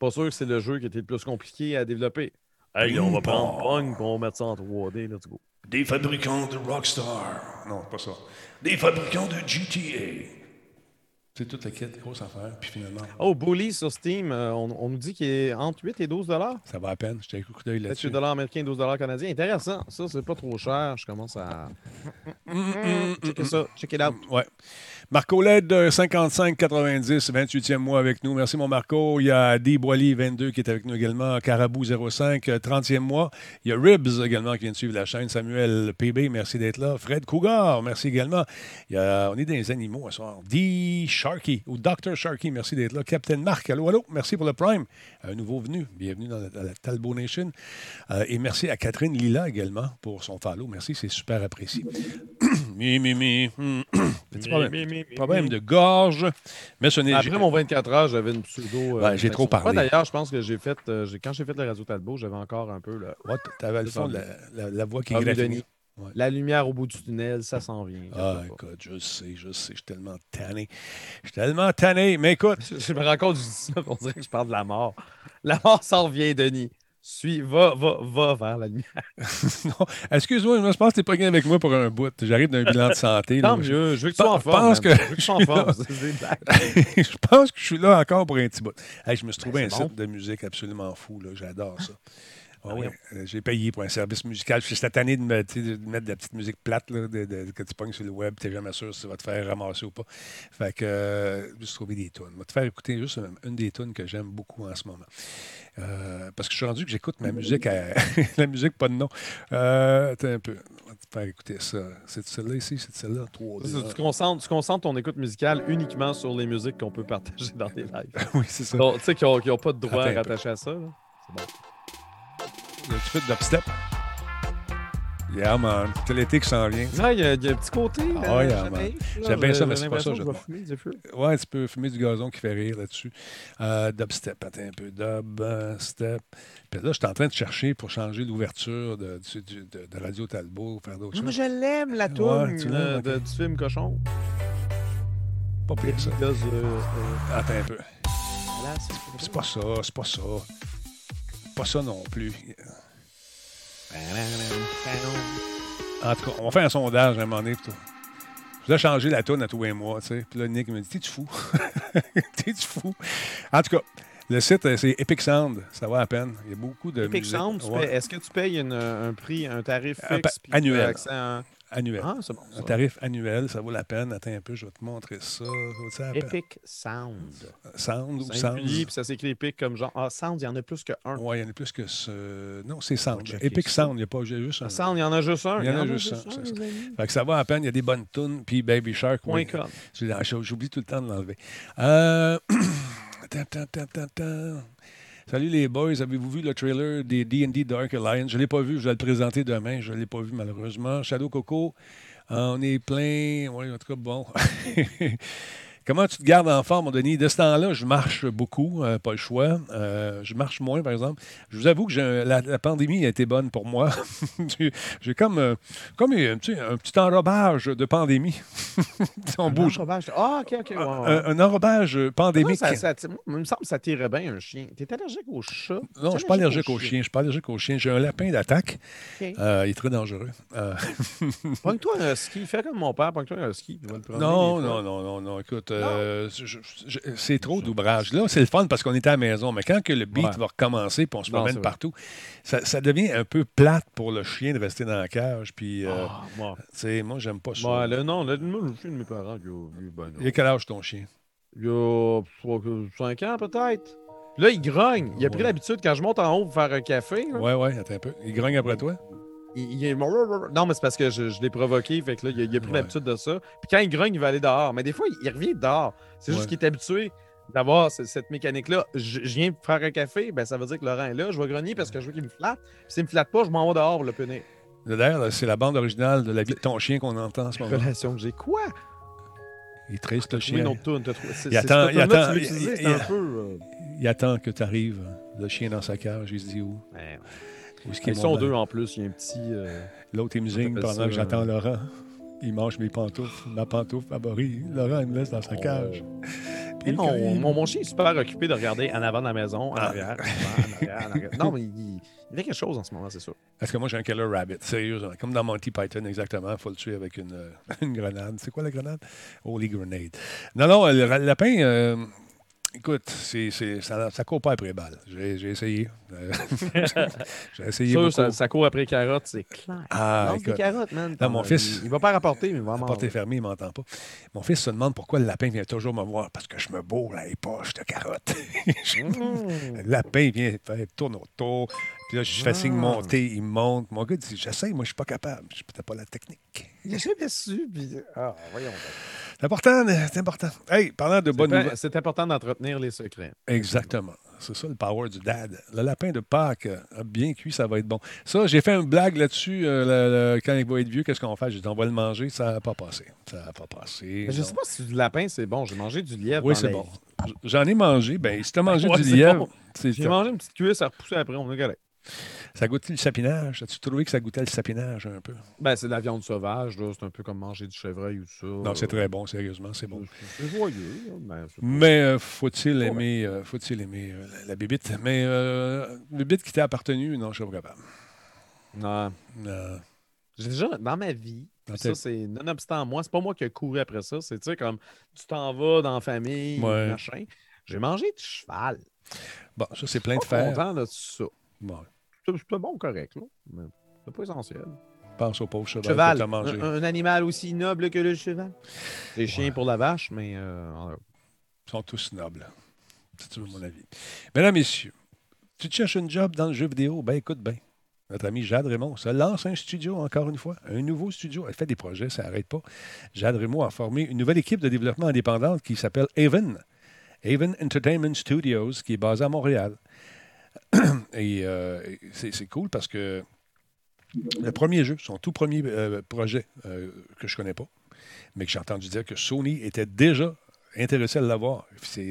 pas sûr que c'est le jeu qui était le plus compliqué à développer. Hey, on va prendre Pong et on va mettre ça en 3D. Let's go. Des fabricants de Rockstar. Non, pas ça. Des fabricants de GTA. C'est toute la quête, grosse affaire. Puis finalement, Oh, Bully sur Steam, euh, on, on nous dit qu'il est entre 8 et 12 dollars. ça va à peine. J'étais avec un coup d'œil 8 là-dessus. dollars américains, 12 dollars canadiens. Intéressant. Ça, c'est pas trop cher. Je commence à. Checker ça. Check it out. Ouais. Marco LED, euh, 55-90, 28e mois avec nous. Merci, mon Marco. Il y a D. Boily, 22, qui est avec nous également. Carabou, 05, euh, 30e mois. Il y a Ribs également qui vient de suivre la chaîne. Samuel PB, merci d'être là. Fred Cougar, merci également. Il y a- on est les animaux ce soir. D. Sharky, ou Dr. Sharky, merci d'être là. Captain Marc, allô, allô. Merci pour le Prime. Un nouveau venu. Bienvenue dans la, Talbot Nation. Euh, et merci à Catherine Lila également pour son follow. Merci, c'est super apprécié. (coughs) mi, mi, mi. hum. (coughs) Petit problème. Problème de gorge. Mais ce n'est Après mon 24 heures, j'avais une pseudo. euh, Ouais, j'ai trop parlé. Moi, D'ailleurs, je pense que j'ai fait. euh, quand j'ai fait le Radio Talbot, j'avais encore un peu le. Ouais, t'avais le fond de la, la- la voix qui Ah. Ouais. La lumière au bout du tunnel, ça s'en vient. Ah, écoute, je sais, je sais, je suis tellement tanné. Je suis tellement tanné. Mais écoute, Je, je me rends compte, je dis ça, on dirait que je parle de la mort. La mort s'en revient, Denis. Suis, va, va, va vers la lumière. (laughs) non, excuse-moi, je pense que t'es pas gagné avec moi pour un bout. J'arrive d'un bilan de santé. Tant mieux, je veux que tu sois en forme. pense man. que- Je veux que tu sois en forme. (laughs) (laughs) Je pense que je suis là encore pour un petit bout. Hey, je me suis trouvé Ben, un c'est site de musique absolument fou. là. J'adore ça. Ah voyons. euh, J'ai payé pour un service musical. Je suis cette année de, me- de mettre de la petite musique plate là, de- de- que tu pognes sur le web. Tu n'es jamais sûr si ça va te faire ramasser ou pas. Fait que euh, je suis trouvé des tunes. Je vais te faire écouter juste une, une des tunes que j'aime beaucoup en ce moment. Euh, parce que je suis rendu que j'écoute ma musique à (laughs) la musique pas de nom. Euh, attends un peu. On va te faire écouter ça. C'est celle-là ici, c'est celle-là. 3 Ça, Tu concentres, tu concentres ton écoute musicale uniquement sur les musiques qu'on peut partager dans tes lives. (laughs) Oui, c'est ça. Tu sais, qui n'ont pas de droit Attends rattaché à ça. là. Un petit peu de dubstep. Yeah, man. C'est l'été qui s'en vient. Ah, il y, a, il y a un petit côté. Ah, ouais, man. là. J'aime bien ça, mais c'est pas ça, je vais fumer du feu. Ouais, tu peux fumer du gazon qui fait rire là-dessus. Euh, dubstep, attends un peu. Dubstep. Puis là, je suis en train de chercher pour changer l'ouverture de, du- de, de Radio Talbot, faire d'autres Non, mais choses. je l'aime, la Ouais, tu l'aimes, euh, ok. de- du film Cochon. Pas pire, ça. Does, euh, euh, Attends un peu. voilà, C'est pas ça, c'est pas ça. Pas ça non plus. En tout cas, on va faire un sondage à un moment donné. Je vous ai changé la toune à tous les mois, tu sais. Puis là, Nick me dit T'es-tu fou? (laughs) T'es-tu fou? En tout cas, le site, euh, c'est Epic Sound. Ça va à peine. Il y a beaucoup de. Epic musique. Sound, Ouais, est-ce que tu payes une- un prix, un tarif Un fixe? annuel. Annuel. Ah, c'est bon. Un tarif annuel, ça vaut la peine. Attends un peu, je vais te montrer ça. Epic Sound. Sound ou Sound puis ça s'écrit Epic comme genre. Ah, Sound, il y en a plus que un. Oui, il y en a plus que ce. Non, c'est Sound. Epic ça. Sound, il n'y a pas juste un. Ah, Sound, il y en a juste un. Il y en a juste un. Fait que ça va à peine, il y a des bonnes tunes. Puis Baby Shark, oui. J'oublie tout le temps de l'enlever. Euh... attends, attends, attends, attends, attends. Salut les boys, avez-vous vu le trailer des D&D Dark Alliance? Je ne l'ai pas vu, je vais le présenter demain. Je ne l'ai pas vu malheureusement. Shadow Coco, on est plein. Oui, en tout cas, bon. (laughs) Comment tu te gardes en forme, mon Denis? De ce temps-là, je marche beaucoup, euh, pas le choix. Euh, je marche moins, par exemple. Je vous avoue que j'ai un- la, la pandémie a été bonne pour moi. (laughs) J'ai- comme, euh, comme un, tu sais, un petit enrobage de pandémie. (laughs) on bouge. Un enrobage. Ah, ok, ok. Un, un enrobage Moi, pandémique. ça, il me semble que ça t'irait bien, un chien. T'es allergique aux chats? Non, je ne suis pas allergique aux chiens. Je suis pas allergique aux chiens. J'ai un lapin d'attaque. Il est très dangereux. (laughs) Pogne-toi un husky. Fais comme mon père. Pogne-toi un promener non, non, non, non, non. Écoute, euh, c'est trop d'ouvrage. Là, c'est le fun parce qu'on était à la maison. Mais quand que le beat Ouais. va recommencer puis on se Non, promène partout, ça, ça devient un peu plate pour le chien de rester dans la cage. Puis, euh, Ah, moi. j'aime pas ça. Ouais, le, non, le, moi, le chien de mes parents, il ben, Il a quel âge ton chien? il a 5 ans peut-être. Là, il grogne. Il a pris l'habitude, quand je monte en haut pour faire un café, là, Ouais, ouais, attends un peu. Il grogne après toi? Il, il est... Non, mais c'est parce que je, je l'ai provoqué. Fait que là, il il a pris Ouais. l'habitude de ça. Puis quand il grogne, il va aller dehors. Mais des fois, il, revient dehors. C'est juste Ouais. qu'il est habitué d'avoir ce- cette mécanique-là. Je, je viens faire un café, ben ça veut dire que Laurent est là. Je vais grogner parce que je veux qu'il me flatte. Puis s'il me flatte pas, je m'en vais dehors pour le punir. D'ailleurs, c'est la bande originale de la vie de ton chien qu'on entend en ce moment. Relation que j'ai. Quoi? Il est triste, le chien. Il attend- il attend- il- il- peu. euh, Il attend que tu arrives. Le chien dans sa cage, il se dit où? ouais. Qu'il Ils sont deux en plus. Il y a un petit. euh, L'autre, il me zigne pendant ça, que j'attends euh, Laurent. Il mange mes pantoufles, ma pantoufle favorite. Laurent, il me laisse dans sa cage. Et mon, quand il- mon, mon chien est super occupé de regarder en avant de la maison, en Ah. arrière, en avant, en arrière, en arrière. Non, mais il, il fait quelque chose en ce moment, c'est sûr. Est-ce que moi, j'ai un killer rabbit? Sérieusement. Comme dans Monty Python, exactement. Il faut le tuer avec une, euh, (laughs) une grenade. C'est quoi la grenade? Holy grenade. Non, non, le lapin, euh, écoute, c'est, c'est- ça, ça court pas après balle. J'ai, j'ai essayé. (laughs) J'ai essayé Sûr, ça, ça court après les carottes, c'est clair. Ah, Lance des carottes, man. Non, mon Il- fils- Il, va pas rapporter, mais il va La en porte est manger. fermée, il m'entend pas. Mon fils se demande pourquoi le lapin vient toujours me voir. Parce que je me bourre les poches de carottes. (laughs) Mmh. Le lapin il vient faire tourne autour. Puis là, je fais signe Ah. monter, il monte. Mon gars dit J'essaye, moi, je suis pas capable. Je n'ai pas la technique. Il a jamais su, puis... Ah, voyons. C'est important, c'est important. Hey, parlant de bonnes C'est nouvelles. C'est important d'entretenir les secrets. Exactement. C'est ça le power du dad. Le lapin de Pâques a bien cuit, ça va être bon. Ça, j'ai fait une blague là-dessus. euh, quand il va être vieux, qu'est-ce qu'on faire? J'ai dit, on va le manger. Ça n'a pas passé. Ça n'a pas passé. Mais je non. sais pas si du lapin, c'est bon. J'ai mangé du lièvre. Oui, c'est bon. J'en ai mangé. Ben, si tu as (laughs) mangé Ouais, du c'est lièvre, bon. J'ai mangé une petite cuisse à repousser après, on est correct. Ça goûtait le sapinage. As-tu trouvé que ça goûtait le sapinage un peu? Ben, c'est de la viande sauvage. C'est un peu comme manger du chevreuil ou ça. Non, c'est très bon, sérieusement, c'est bon. C'est joyeux, ben, Mais euh, faut-il aimer, euh, faut-il aimer euh, la, la bébite? Mais euh, le bébite qui t'a appartenu, non, je suis pas capable. Non. Non. J'ai déjà, dans ma vie, ça, c'est nonobstant moi, c'est pas moi qui ai couru après ça. C'est, tu sais, comme tu t'en vas dans la famille, Ouais. machin. J'ai mangé du cheval. Bon, ça, c'est plein de fer. content de ça. Bon, C'est, c'est bon, correct, là. Mais c'est pas essentiel. pense au pauvre cheval, Cheval, que mangé. un, un animal aussi noble que le cheval. Les chiens pour la vache, mais euh, Ils sont tous nobles. Tu veux mon avis. Mesdames, messieurs, tu te cherches un job dans le jeu vidéo? Ben écoute bien. Notre ami Jade Raymond se lance un studio, encore une fois, un nouveau studio. Elle fait des projets, ça n'arrête pas. Jade Raymond a formé une nouvelle équipe de développement indépendante qui s'appelle Haven. Haven Entertainment Studios, qui est basée à Montréal. (clears throat) Et euh, c'est cool parce que le premier jeu, son tout premier euh, projet euh, que je ne connais pas, mais que j'ai entendu dire que Sony était déjà intéressé à l'avoir.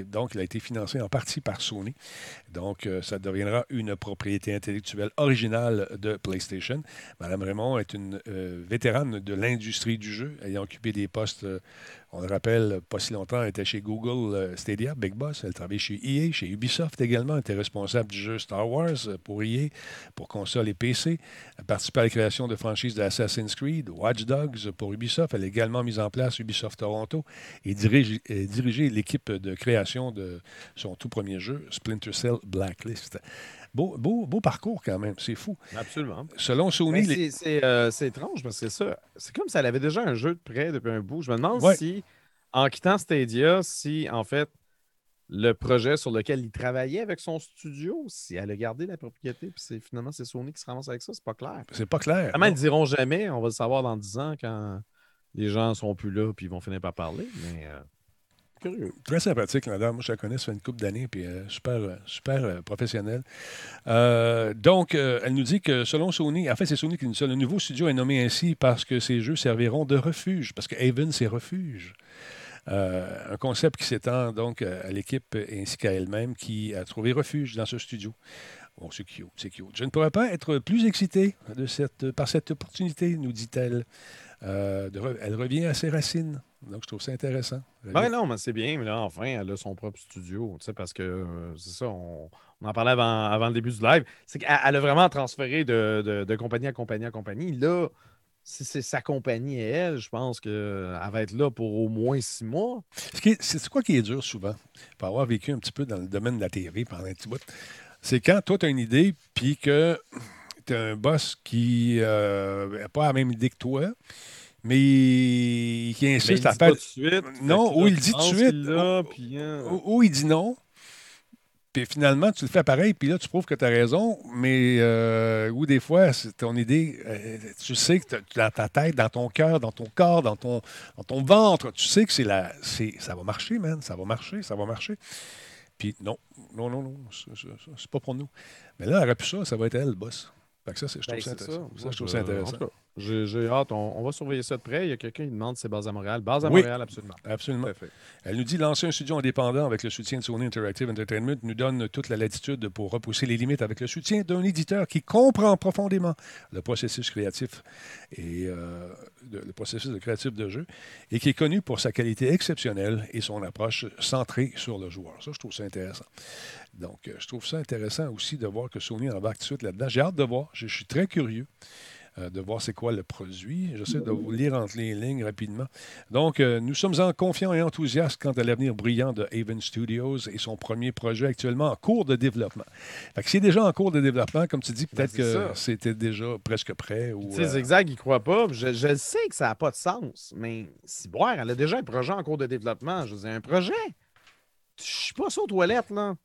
Donc, il a été financé en partie par Sony. Donc, ça deviendra une propriété intellectuelle originale de PlayStation. Madame Raymond est une vétérane de l'industrie du jeu, ayant occupé des postes On le rappelle, pas si longtemps, elle était chez Google euh, Stadia, Big Boss. Elle travaillait chez EA, chez Ubisoft également. Elle était responsable du jeu Star Wars euh, pour EA, pour console et PC. Elle a participé à la création de franchises d'Assassin's Creed, Watch Dogs pour Ubisoft. Elle a également mis en place Ubisoft Toronto et dirige- et dirigé l'équipe de création de son tout premier jeu, Splinter Cell Blacklist. Beau, beau, beau parcours quand même, c'est fou. Absolument. Selon Sony, les- c'est- euh, c'est étrange parce que c'est ça. C'est comme si elle avait déjà un jeu de près depuis un bout. Je me demande Ouais. si, en quittant Stadia, si en fait le projet sur lequel il travaillait avec son studio, si elle a gardé la propriété, puis c'est finalement c'est Sony qui se ramasse avec ça, c'est pas clair. c'est pas clair. Vraiment, ils ne diront jamais, on va le savoir dans 10 ans quand les gens sont plus là puis ils vont finir par parler, mais euh, Très sympathique, la dame. Moi, je la connais, ça fait une couple d'années, puis euh, super, euh, super euh, professionnelle. Euh, donc, elle nous dit que selon Sony, en fait, c'est Sony qui nous dit ça, le nouveau studio est nommé ainsi parce que ces jeux serviront de refuge, parce que Haven, c'est refuge. Un concept qui s'étend donc à l'équipe ainsi qu'à elle-même qui a trouvé refuge dans ce studio. Bon, c'est cute, c'est. Je ne pourrais pas être plus excité de cette, par cette opportunité, nous dit-elle. Elle revient à ses racines. Donc, je trouve ça intéressant. Ben non, mais c'est bien, mais là, enfin, elle a son propre studio, tu sais, parce que euh, c'est ça, on, on en parlait avant, avant le début du live. C'est qu'elle elle a vraiment transféré de, de- de compagnie à compagnie à compagnie. Là, si c'est sa compagnie et elle, je pense qu'elle va être là pour au moins six mois. C'est quoi qui est dur souvent, pour avoir vécu un petit peu dans le domaine de la TV pendant un petit bout, c'est quand toi, tu as une idée, puis que tu as un boss qui n'a pas la même idée que toi, mais Mais il insiste dit à pas faire. tout de suite. Non, ou il dit tout de suite, ou- puis, hein, Ou, ou il dit non, puis finalement, tu le fais pareil, puis là, tu prouves que tu as raison, mais euh, ou des fois, c'est ton idée, euh, tu sais que dans ta tête, dans ton cœur, dans ton corps, dans ton, dans ton ventre, tu sais que c'est la, c'est, ça va marcher, man, ça va marcher, ça va marcher. Puis non, non, non, non, c'est, c'est- c'est pas pour nous. Mais là, elle aurait pu ça, ça va être elle, le boss. Ça, je trouve Ben, ça intéressant. Ça, je trouve ça intéressant. J'ai hâte, on, on va surveiller ça de près. Il y a quelqu'un qui demande si c'est basé à Montréal. Base à Oui. Montréal, absolument. Absolument. Elle nous dit lancer un studio indépendant avec le soutien de Sony Interactive Entertainment nous donne toute la latitude pour repousser les limites avec le soutien d'un éditeur qui comprend profondément le processus créatif et euh, de- le processus de créatif de jeu et qui est connu pour sa qualité exceptionnelle et son approche centrée sur le joueur. Ça, je trouve ça intéressant. Donc, euh, je trouve ça intéressant aussi de voir que Sony embarque tout de suite là-dedans. J'ai hâte de voir. Je, je suis très curieux euh, de voir c'est quoi le produit. J'essaie de vous lire entre les lignes rapidement. Donc, euh, nous sommes en confiants et enthousiastes quant à l'avenir brillant de Haven Studios et son premier projet actuellement en cours de développement. Fait que c'est déjà en cours de développement, comme tu dis, peut-être Ben, c'est que ça. c'était déjà presque prêt. Ou, sais, euh, Zigzag, il croit pas. Je, je sais que ça n'a pas de sens, mais si boire, elle a déjà un projet en cours de développement. Je veux dire, un projet? Je suis pas aux toilettes, là.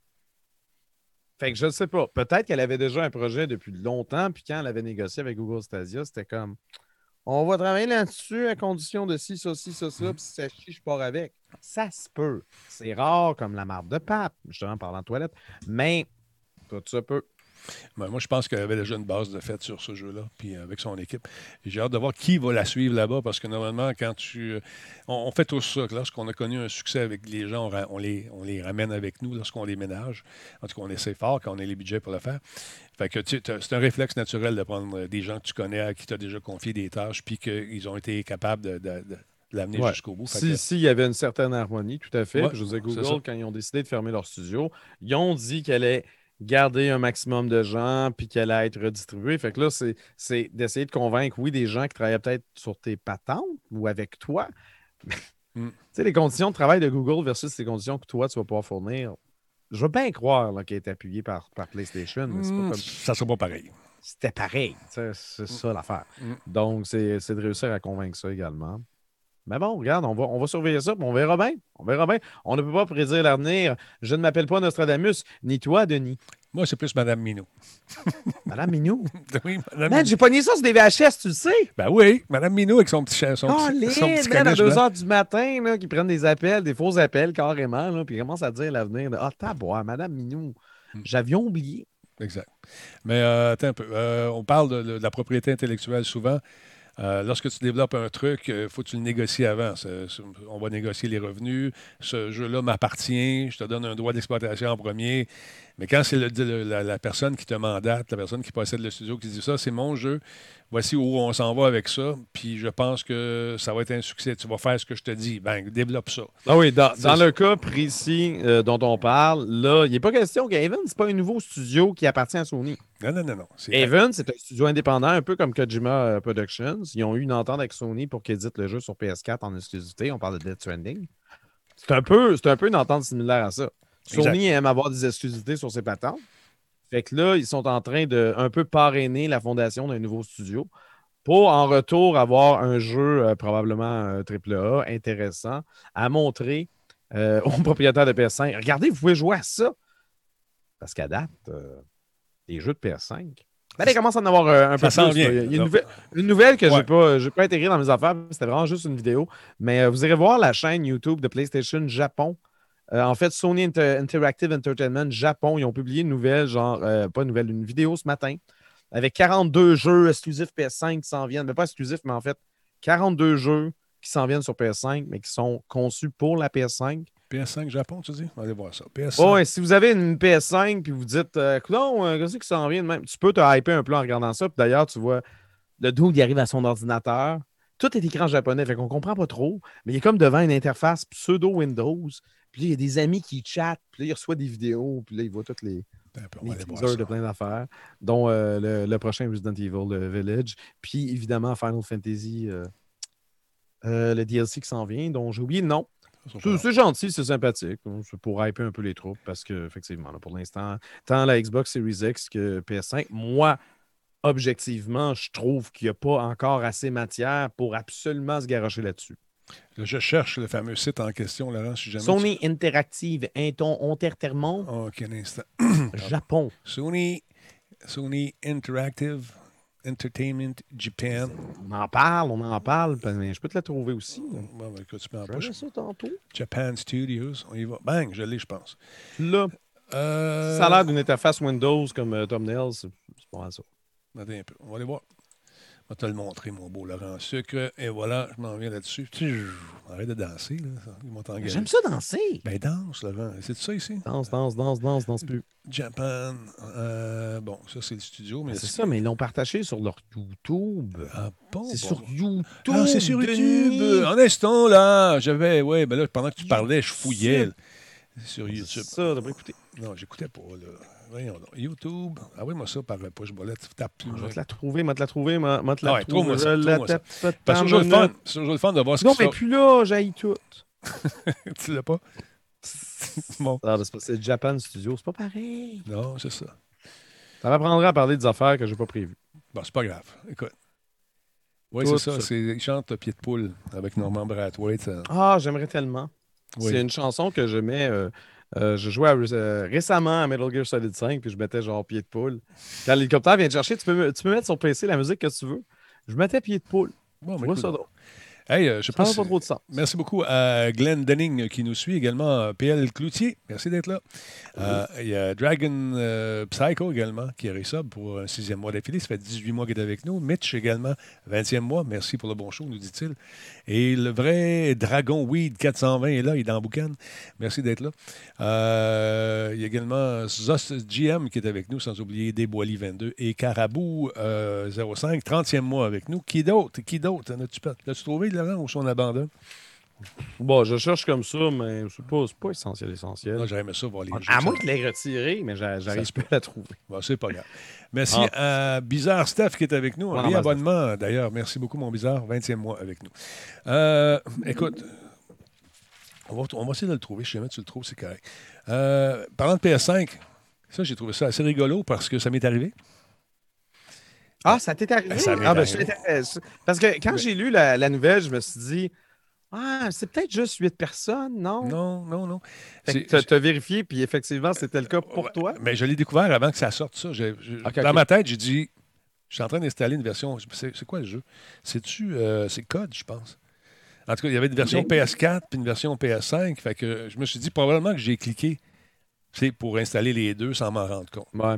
Fait que je ne sais pas. Peut-être qu'elle avait déjà un projet depuis longtemps, puis quand elle avait négocié avec Google Stadia, c'était comme on va travailler là-dessus à condition de ci, ça, ci, ça, ça, puis si ça chie, je pars avec. Ça se peut. C'est rare comme la marde de pape, justement, parlant de toilette, mais tout ça peut. Ben, moi, je pense qu'elle avait déjà une base de fait sur ce jeu-là, puis avec son équipe. J'ai hâte de voir qui va la suivre là-bas, parce que normalement, quand tu. euh, On, on fait tous ça, que lorsqu'on a connu un succès avec les gens, on, les, on les ramène avec nous lorsqu'on les ménage. En tout cas, on essaie fort quand on a les budgets pour le faire. Fait que c'est un réflexe naturel de prendre des gens que tu connais, à qui tu as déjà confié des tâches, puis qu'ils ont été capables de, de- de- de l'amener Ouais. jusqu'au bout. Fait Si- que- S'il y avait une certaine harmonie, tout à fait. Ouais, je dire, c'est Google, quand ils ont décidé de fermer leur studio, ils ont dit qu'elle allait garder un maximum de gens puis qu'elle allait être redistribuée. Fait que là, c'est- d'essayer de convaincre, oui, des gens qui travaillaient peut-être sur tes patentes ou avec toi. (laughs) Mm. Tu sais, les conditions de travail de Google versus les conditions que toi, tu vas pouvoir fournir. Je veux bien croire qu'elle est appuyée par, par PlayStation, mais c'est pas Hmm, comme Ça sera pas pareil. c'était pareil. C'est ça l'affaire. Mm. Donc, c'est de réussir à convaincre ça également. Mais bon, regarde, on va, on va surveiller ça, puis on verra bien. On verra bien. On ne peut pas prédire l'avenir. Je ne m'appelle pas Nostradamus, ni toi, Denis. Moi, c'est plus Madame Minou. (laughs) Madame Minou? (laughs) oui, Madame Man, Minou. j'ai pogné ça sur des VHS, tu le sais. Ben oui, Madame Minou avec son petit, cha- son Oh, petit, son petit man, à caniche 2 blanc. heures du matin, là, qui prennent des appels, des faux appels carrément, là, puis ils commencent à dire l'avenir. Ah, taboire, Madame Minou. Mm. J'avions oublié. Exact. Mais euh, attends un peu. Euh, on parle de, de la propriété intellectuelle souvent. Euh, lorsque tu développes un truc, il faut que tu le négocies avant. On va négocier les revenus. Ce jeu-là m'appartient. Je te donne un droit d'exploitation en premier. Mais quand c'est la, la personne qui te mandate, la personne qui possède le studio, qui dit ça, c'est mon jeu, voici où on s'en va avec ça, puis je pense que ça va être un succès. Tu vas faire ce que je te dis. Ben, développe ça. Ah oui, dans, le cas précis euh, dont on parle, là, il n'est pas question qu'Aven, c'est pas un nouveau studio qui appartient à Sony. Non, non, non, non. C'est- un studio indépendant, un peu comme Kojima euh, Productions. Ils ont eu une entente avec Sony pour qu'ils éditent le jeu sur PS4 en exclusivité. On parle de Death Stranding. C'est un peu, un peu une entente similaire à ça. Sony aime avoir des exclusivités sur ses patentes. Fait que là, ils sont en train de un peu parrainer la fondation d'un nouveau studio pour en retour avoir un jeu euh, probablement euh, AAA intéressant à montrer euh, (laughs) aux propriétaires de PS5. Regardez, vous pouvez jouer à ça. Parce qu'à date, euh, les jeux de PS5. Ben, il commence à en avoir euh, un Ça peu plus. vient. Il y a une nouvelle, une nouvelle que je Ouais. n'ai pas, intégrée dans mes affaires. C'était vraiment juste une vidéo. Mais euh, vous irez voir la chaîne YouTube de PlayStation Japon. Euh, en fait, Sony Inter- Interactive Entertainment Japon, ils ont publié une nouvelle, genre, euh, pas une nouvelle, une vidéo ce matin, avec 42 jeux exclusifs PS5 qui s'en viennent. Mais pas exclusifs, mais en fait, 42 jeux qui s'en viennent sur PS5, mais qui sont conçus pour la PS5. PS5 Japon, tu dis? On va aller voir ça. PS5. Oh, et si vous avez une PS5 puis vous dites, euh, Coudon, euh, qu'est-ce qui s'en vient de même? Tu peux te hyper un peu en regardant ça. Puis d'ailleurs, tu vois, le dude, il arrive à son ordinateur. Tout est écran japonais, fait qu'on comprend pas trop. Mais il est comme devant une interface pseudo-Windows. Puis là, il y a des amis qui chattent. Puis là, il reçoit des vidéos. Puis là, il voit toutes les, peu, on les teasers de plein d'affaires, dont euh, le, le prochain Resident Evil, le Village. Puis évidemment, Final Fantasy, euh, euh, le DLC qui s'en vient, dont j'ai oublié le nom. C'est gentil, c'est sympathique. hein, C'est pour hyper un peu les troupes parce que, effectivement, là, pour l'instant, tant la Xbox Series X que PS5, moi, objectivement, je trouve qu'il n'y a pas encore assez matière pour absolument se garocher là-dessus. Là, je cherche le fameux site en question, Laurent, si jamais. Sony Interactive Inton Entertainment, tu- OK, un instant. (coughs) Japon. Sony, Sony Interactive Entertainment Japan. On en parle, on en parle, mais je peux te la trouver aussi. Bon, ben, écoute, tu peux en ça tantôt. Japan Studios. On y va. Bang, je l'ai, je pense. Là, Euh, ça a l'air d'une interface Windows comme euh, Thumbnails, c'est c'est pas mal ça. Attends un peu. On va aller voir. Je vais te le montrer, mon beau Laurent Sucre. Et voilà, je m'en viens là-dessus. Arrête de danser, là. Ils m'ont engagé. J'aime ça danser. Ben, danse, Laurent. C'est ça ici? Danse, danse, danse, danse, danse plus. Japan. euh, bon, ça, c'est le studio. Mais Ben, c'est ça, mais ils l'ont partagé sur leur YouTube. Ah bon? C'est bon. sur YouTube. Ah, c'est sur Denis. YouTube. En instant, là. J'avais, ouais, ben là, pendant que tu parlais, je fouillais. Là. Sur YouTube. ça, t'as pas écouté. Non, j'écoutais pas, là. Voyons donc. YouTube. Ah oui, moi, ça par push bolette. Tu tapes plus. Je vais te la trouver, moi te la trouver, moi moi te la Ah ouais, trouver. ça, Je la tape pas de Parce que temps, c'est toujours le fun. minute. C'est toujours le fun de voir ce Non, mais plus là, j'haïs tout. (laughs) tu l'as pas? (laughs) bon. C'est pas- c'est Japan Studio, c'est pas pareil. Non, c'est ça. Ça m'apprendra à parler des affaires que j'ai pas prévues. Bon, c'est pas grave. Écoute. Oui, c'est ça. ça. C'est, il chante Pied de poule avec Norman Brathwaite. ça. Ah, j'aimerais tellement. Oui. C'est une chanson que je mets. euh, euh, je jouais à- euh, récemment à Metal Gear Solid 5, puis je mettais genre pied de poule. Quand l'hélicoptère vient te chercher, tu peux, tu peux mettre sur PC la musique que tu veux. Je mettais pied de poule. Bon, ben, ça drôle. Hey, euh, je Ça pas trop de sens. Merci beaucoup à Glenn Denning qui nous suit également, euh, PL Cloutier. Merci d'être là. Euh, Il y a Dragon euh, Psycho également qui est resub pour un sixième mois d'affilée. Ça fait 18 mois qu'il est avec nous. Mitch également, 20e mois. Merci pour le bon show, nous dit-il. Et le vrai Dragon Weed 420 est là, il est dans le boucan. Merci d'être là. Euh, il y a également Zos GM qui est avec nous, sans oublier Desboilis 22 et Carabou euh, 05, 30e mois avec nous. Qui d'autre? Qui d'autre? As-tu trouvé, Laurent, ou son abandon? Bon, je cherche comme ça, mais pas, c'est pas essentiel, essentiel. Moi, aimé ça voir les à moins qu'il l'ait retiré, mais j'a- j'arrive pas à la trouver. Bon, c'est pas grave. Merci Ah. à Bizarre Steph qui est avec nous. Un Voilà, réabonnement, d'ailleurs. Merci beaucoup, mon Bizarre. 20e mois avec nous. Euh, écoute, on va, on va essayer de le trouver. Je sais jamais tu le trouves, c'est correct. Euh, parlant de PS5, ça, j'ai trouvé ça assez rigolo parce que ça m'est arrivé. Ah, ça t'est arrivé? Ça m'est Ah, ben, j'étais- Parce que quand j'ai lu la, la nouvelle, je me suis dit, ah, c'est peut-être juste huit personnes, non? Non, non, non. T'as- t'as vérifié, puis effectivement, c'était le cas pour Ouais, toi? Mais je l'ai découvert avant que ça sorte, ça. Dans ma tête, j'ai dit, je suis en train d'installer une version. C'est quoi le jeu? C'est-tu. euh, c'est Code, je pense. En tout cas, il y avait une version Ok. PS4 puis une version PS5. Fait que je me suis dit, probablement que j'ai cliqué c'est pour installer les deux sans m'en rendre compte. Ouais.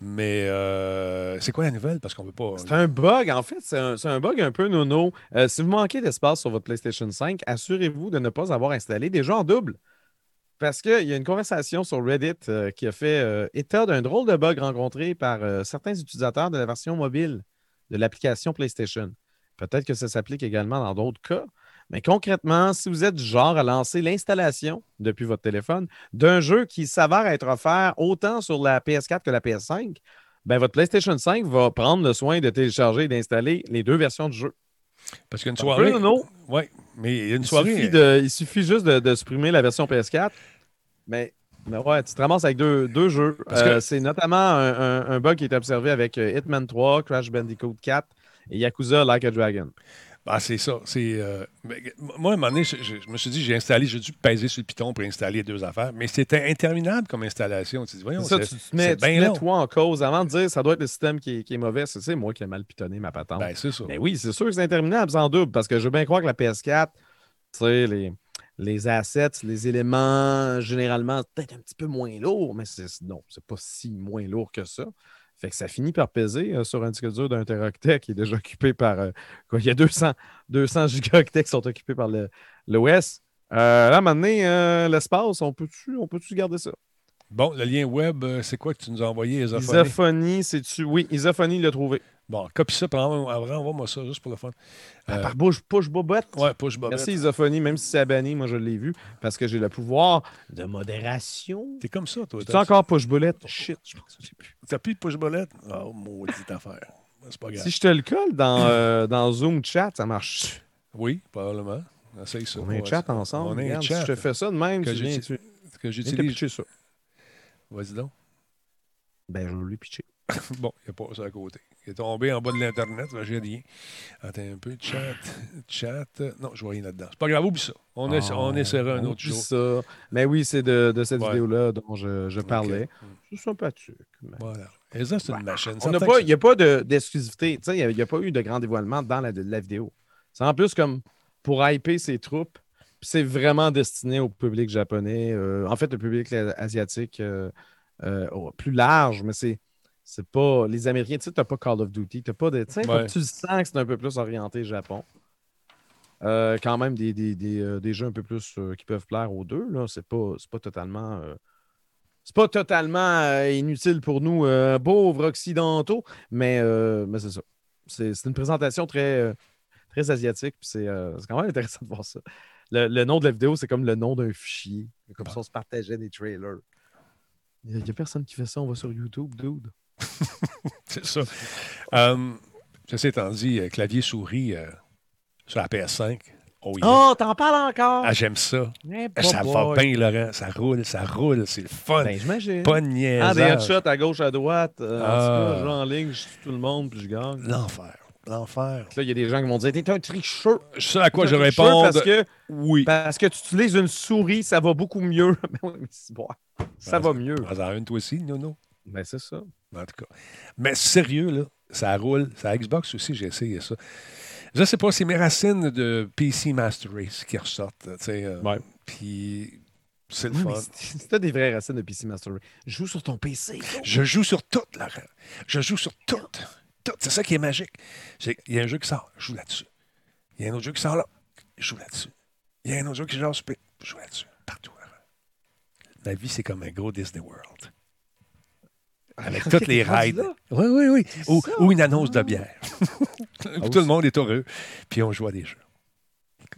Mais euh, c'est quoi la nouvelle? Parce qu'on veut pas. C'est un bug, en fait. C'est un, bug un peu nono. Euh, si vous manquez d'espace sur votre PlayStation 5, assurez-vous de ne pas avoir installé des jeux en double. Parce qu'il y a une conversation sur Reddit euh, qui a fait état d'un drôle de bug rencontré par certains utilisateurs de la version mobile de l'application PlayStation. Peut-être que ça s'applique également dans d'autres cas. Mais concrètement, si vous êtes du genre à lancer l'installation depuis votre téléphone d'un jeu qui s'avère être offert autant sur la PS4 que la PS5, ben votre PlayStation 5 va prendre le soin de télécharger et d'installer les deux versions du jeu. Parce qu'une soirée. Oui, mais il y a une Il soirée. suffit, de- il suffit juste de, de supprimer la version PS4. Mais, mais ouais, tu te ramasses avec deux, deux jeux. Parce que- Euh, c'est notamment un, un- un bug qui est observé avec euh, Hitman 3, Crash Bandicoot 4 et Yakuza Like a Dragon. Ah, c'est ça. C'est, euh, moi, à un moment donné, je, je- je me suis dit, j'ai installé, j'ai dû peser sur le piton pour installer deux affaires, mais c'était interminable comme installation. Tu dis, voyons, C'est ça, c'est, tu te mets, te mets toi en cause avant de dire ça doit être le système qui est, qui est mauvais. C'est c'est moi qui ai mal pitonné ma patente. Ben, c'est ça. Mais oui, c'est sûr que c'est interminable, sans double, parce que je veux bien croire que la PS4, tu sais, les, les assets, les éléments, généralement, peut-être un petit peu moins lourds, mais c'est, non, c'est pas si moins lourd que ça. Fait que ça finit par peser euh, sur un disque dur d'un teraoctet qui est déjà occupé par. euh, quoi, il y a 200, 200 gigaoctets qui sont occupés par l'OS. Euh, là, maintenant, euh, l'espace, on peut-tu peut garder ça? Bon, le lien web, euh, c'est quoi que tu nous as envoyé, Isophonie? Isophonie, c'est-tu? Oui, Isophonie l'a trouvé. Bon, copie ça, envoie-moi ça, juste pour le fun. Euh, Par bouche, push, bobette. ouais, push bobette. Merci Isophonie, même si c'est banni, moi je l'ai vu parce que j'ai le pouvoir de modération. T'es comme ça, toi. Tu t'as- encore push bullet? Shit, je pense que j'ai plus. T'as plus de push bolette? Oh, maudite affaire. C'est pas grave. Si je te le colle dans, euh, (clears throat) dans Zoom chat, ça marche. Oui, probablement. Essaye ça. On Ouais, chat ensemble. On Regarde, chat Si je te fais ça de même, que tu viens, que j'utilise. ça. Vas-y donc. Ben, je vais lui pitcher. (laughs) Bon, il a pas ça à côté. Il est tombé en bas de l'Internet, j'ai rien. Attends un peu. Chat, chat. Non, je vois rien là-dedans. C'est pas grave, oublie ça. On, est, on essaiera un autre jour. ça. Mais oui, c'est de, de cette Ouais. vidéo-là dont je, je parlais. Ok. C'est sympathique. mais- Voilà. Et ça, c'est une machine. Il n'y a pas de- d'exclusivité. Il n'y a, pas eu de grand dévoilement dans la, de la vidéo. C'est en plus comme pour hyper ses troupes. C'est vraiment destiné au public japonais. euh, en fait, le public asiatique euh, euh, au- plus large, mais c'est. C'est pas. Les Américains, tu sais, t'as pas Call of Duty. T'as pas de. Tu Ouais. sens que c'est un peu plus orienté Japon. Euh, quand même des, des, des, euh, des jeux un peu plus euh, qui peuvent plaire aux deux. Là. C'est pas, c'est pas totalement. euh, c'est pas totalement euh, inutile pour nous, euh, pauvres occidentaux, mais, euh, mais c'est ça. C'est, c'est une présentation très, euh, très asiatique, puis c'est, euh, c'est quand même intéressant de voir ça. Le, le nom de la vidéo, c'est comme le nom d'un fichier. Comme ça, on se partageait des trailers. Il n'y a, personne qui fait ça, on va sur YouTube, dude. (laughs) c'est ça. Euh, ceci étant dit, euh, clavier-souris euh, sur la PS5. Oh, yeah. Oh, t'en parles encore! Ah, j'aime ça. Eh, ça boy. va bien, Laurent. Ça roule, ça roule. C'est le fun. Ben, j'imagine. pas de Ah, des niaisage. headshots à gauche, à droite. Euh, En Ah. tout cas, je vais en ligne, je tue tout le monde, puis je gagne. L'enfer. L'enfer. Là, il y a des gens qui vont dire T'es un tricheur. Ça à quoi je réponds. Parce que, Oui. parce que tu utilises une souris, ça va beaucoup mieux. (laughs) Ben mais bon. Ça Ben, va mieux. Prends-en une, toi aussi, Nono. Ben, c'est ça. En tout cas. Mais sérieux, là, ça roule. Ça Xbox aussi, j'ai essayé ça. Je sais pas, c'est mes racines de PC Master Race qui ressortent. tu sais, euh, Ouais. Puis c'est le Oui, fun. mais si t'as des vraies racines de PC Master Race, joue sur ton PC. Je joue sur tout, Laurent. Je joue sur tout. Tout. C'est ça qui est magique. C'est- Il y a un jeu qui sort, je joue là-dessus. Il y a un autre jeu qui sort là, je joue là-dessus. Il y a un autre jeu qui sort je joue là-dessus. Partout. La vie, c'est comme un gros Disney World. Avec Ok, toutes les rides. Oui, oui, oui. Ou, ça? ou une annonce de bière. (laughs) Tout aussi. le monde est heureux. Puis on joue à des jeux.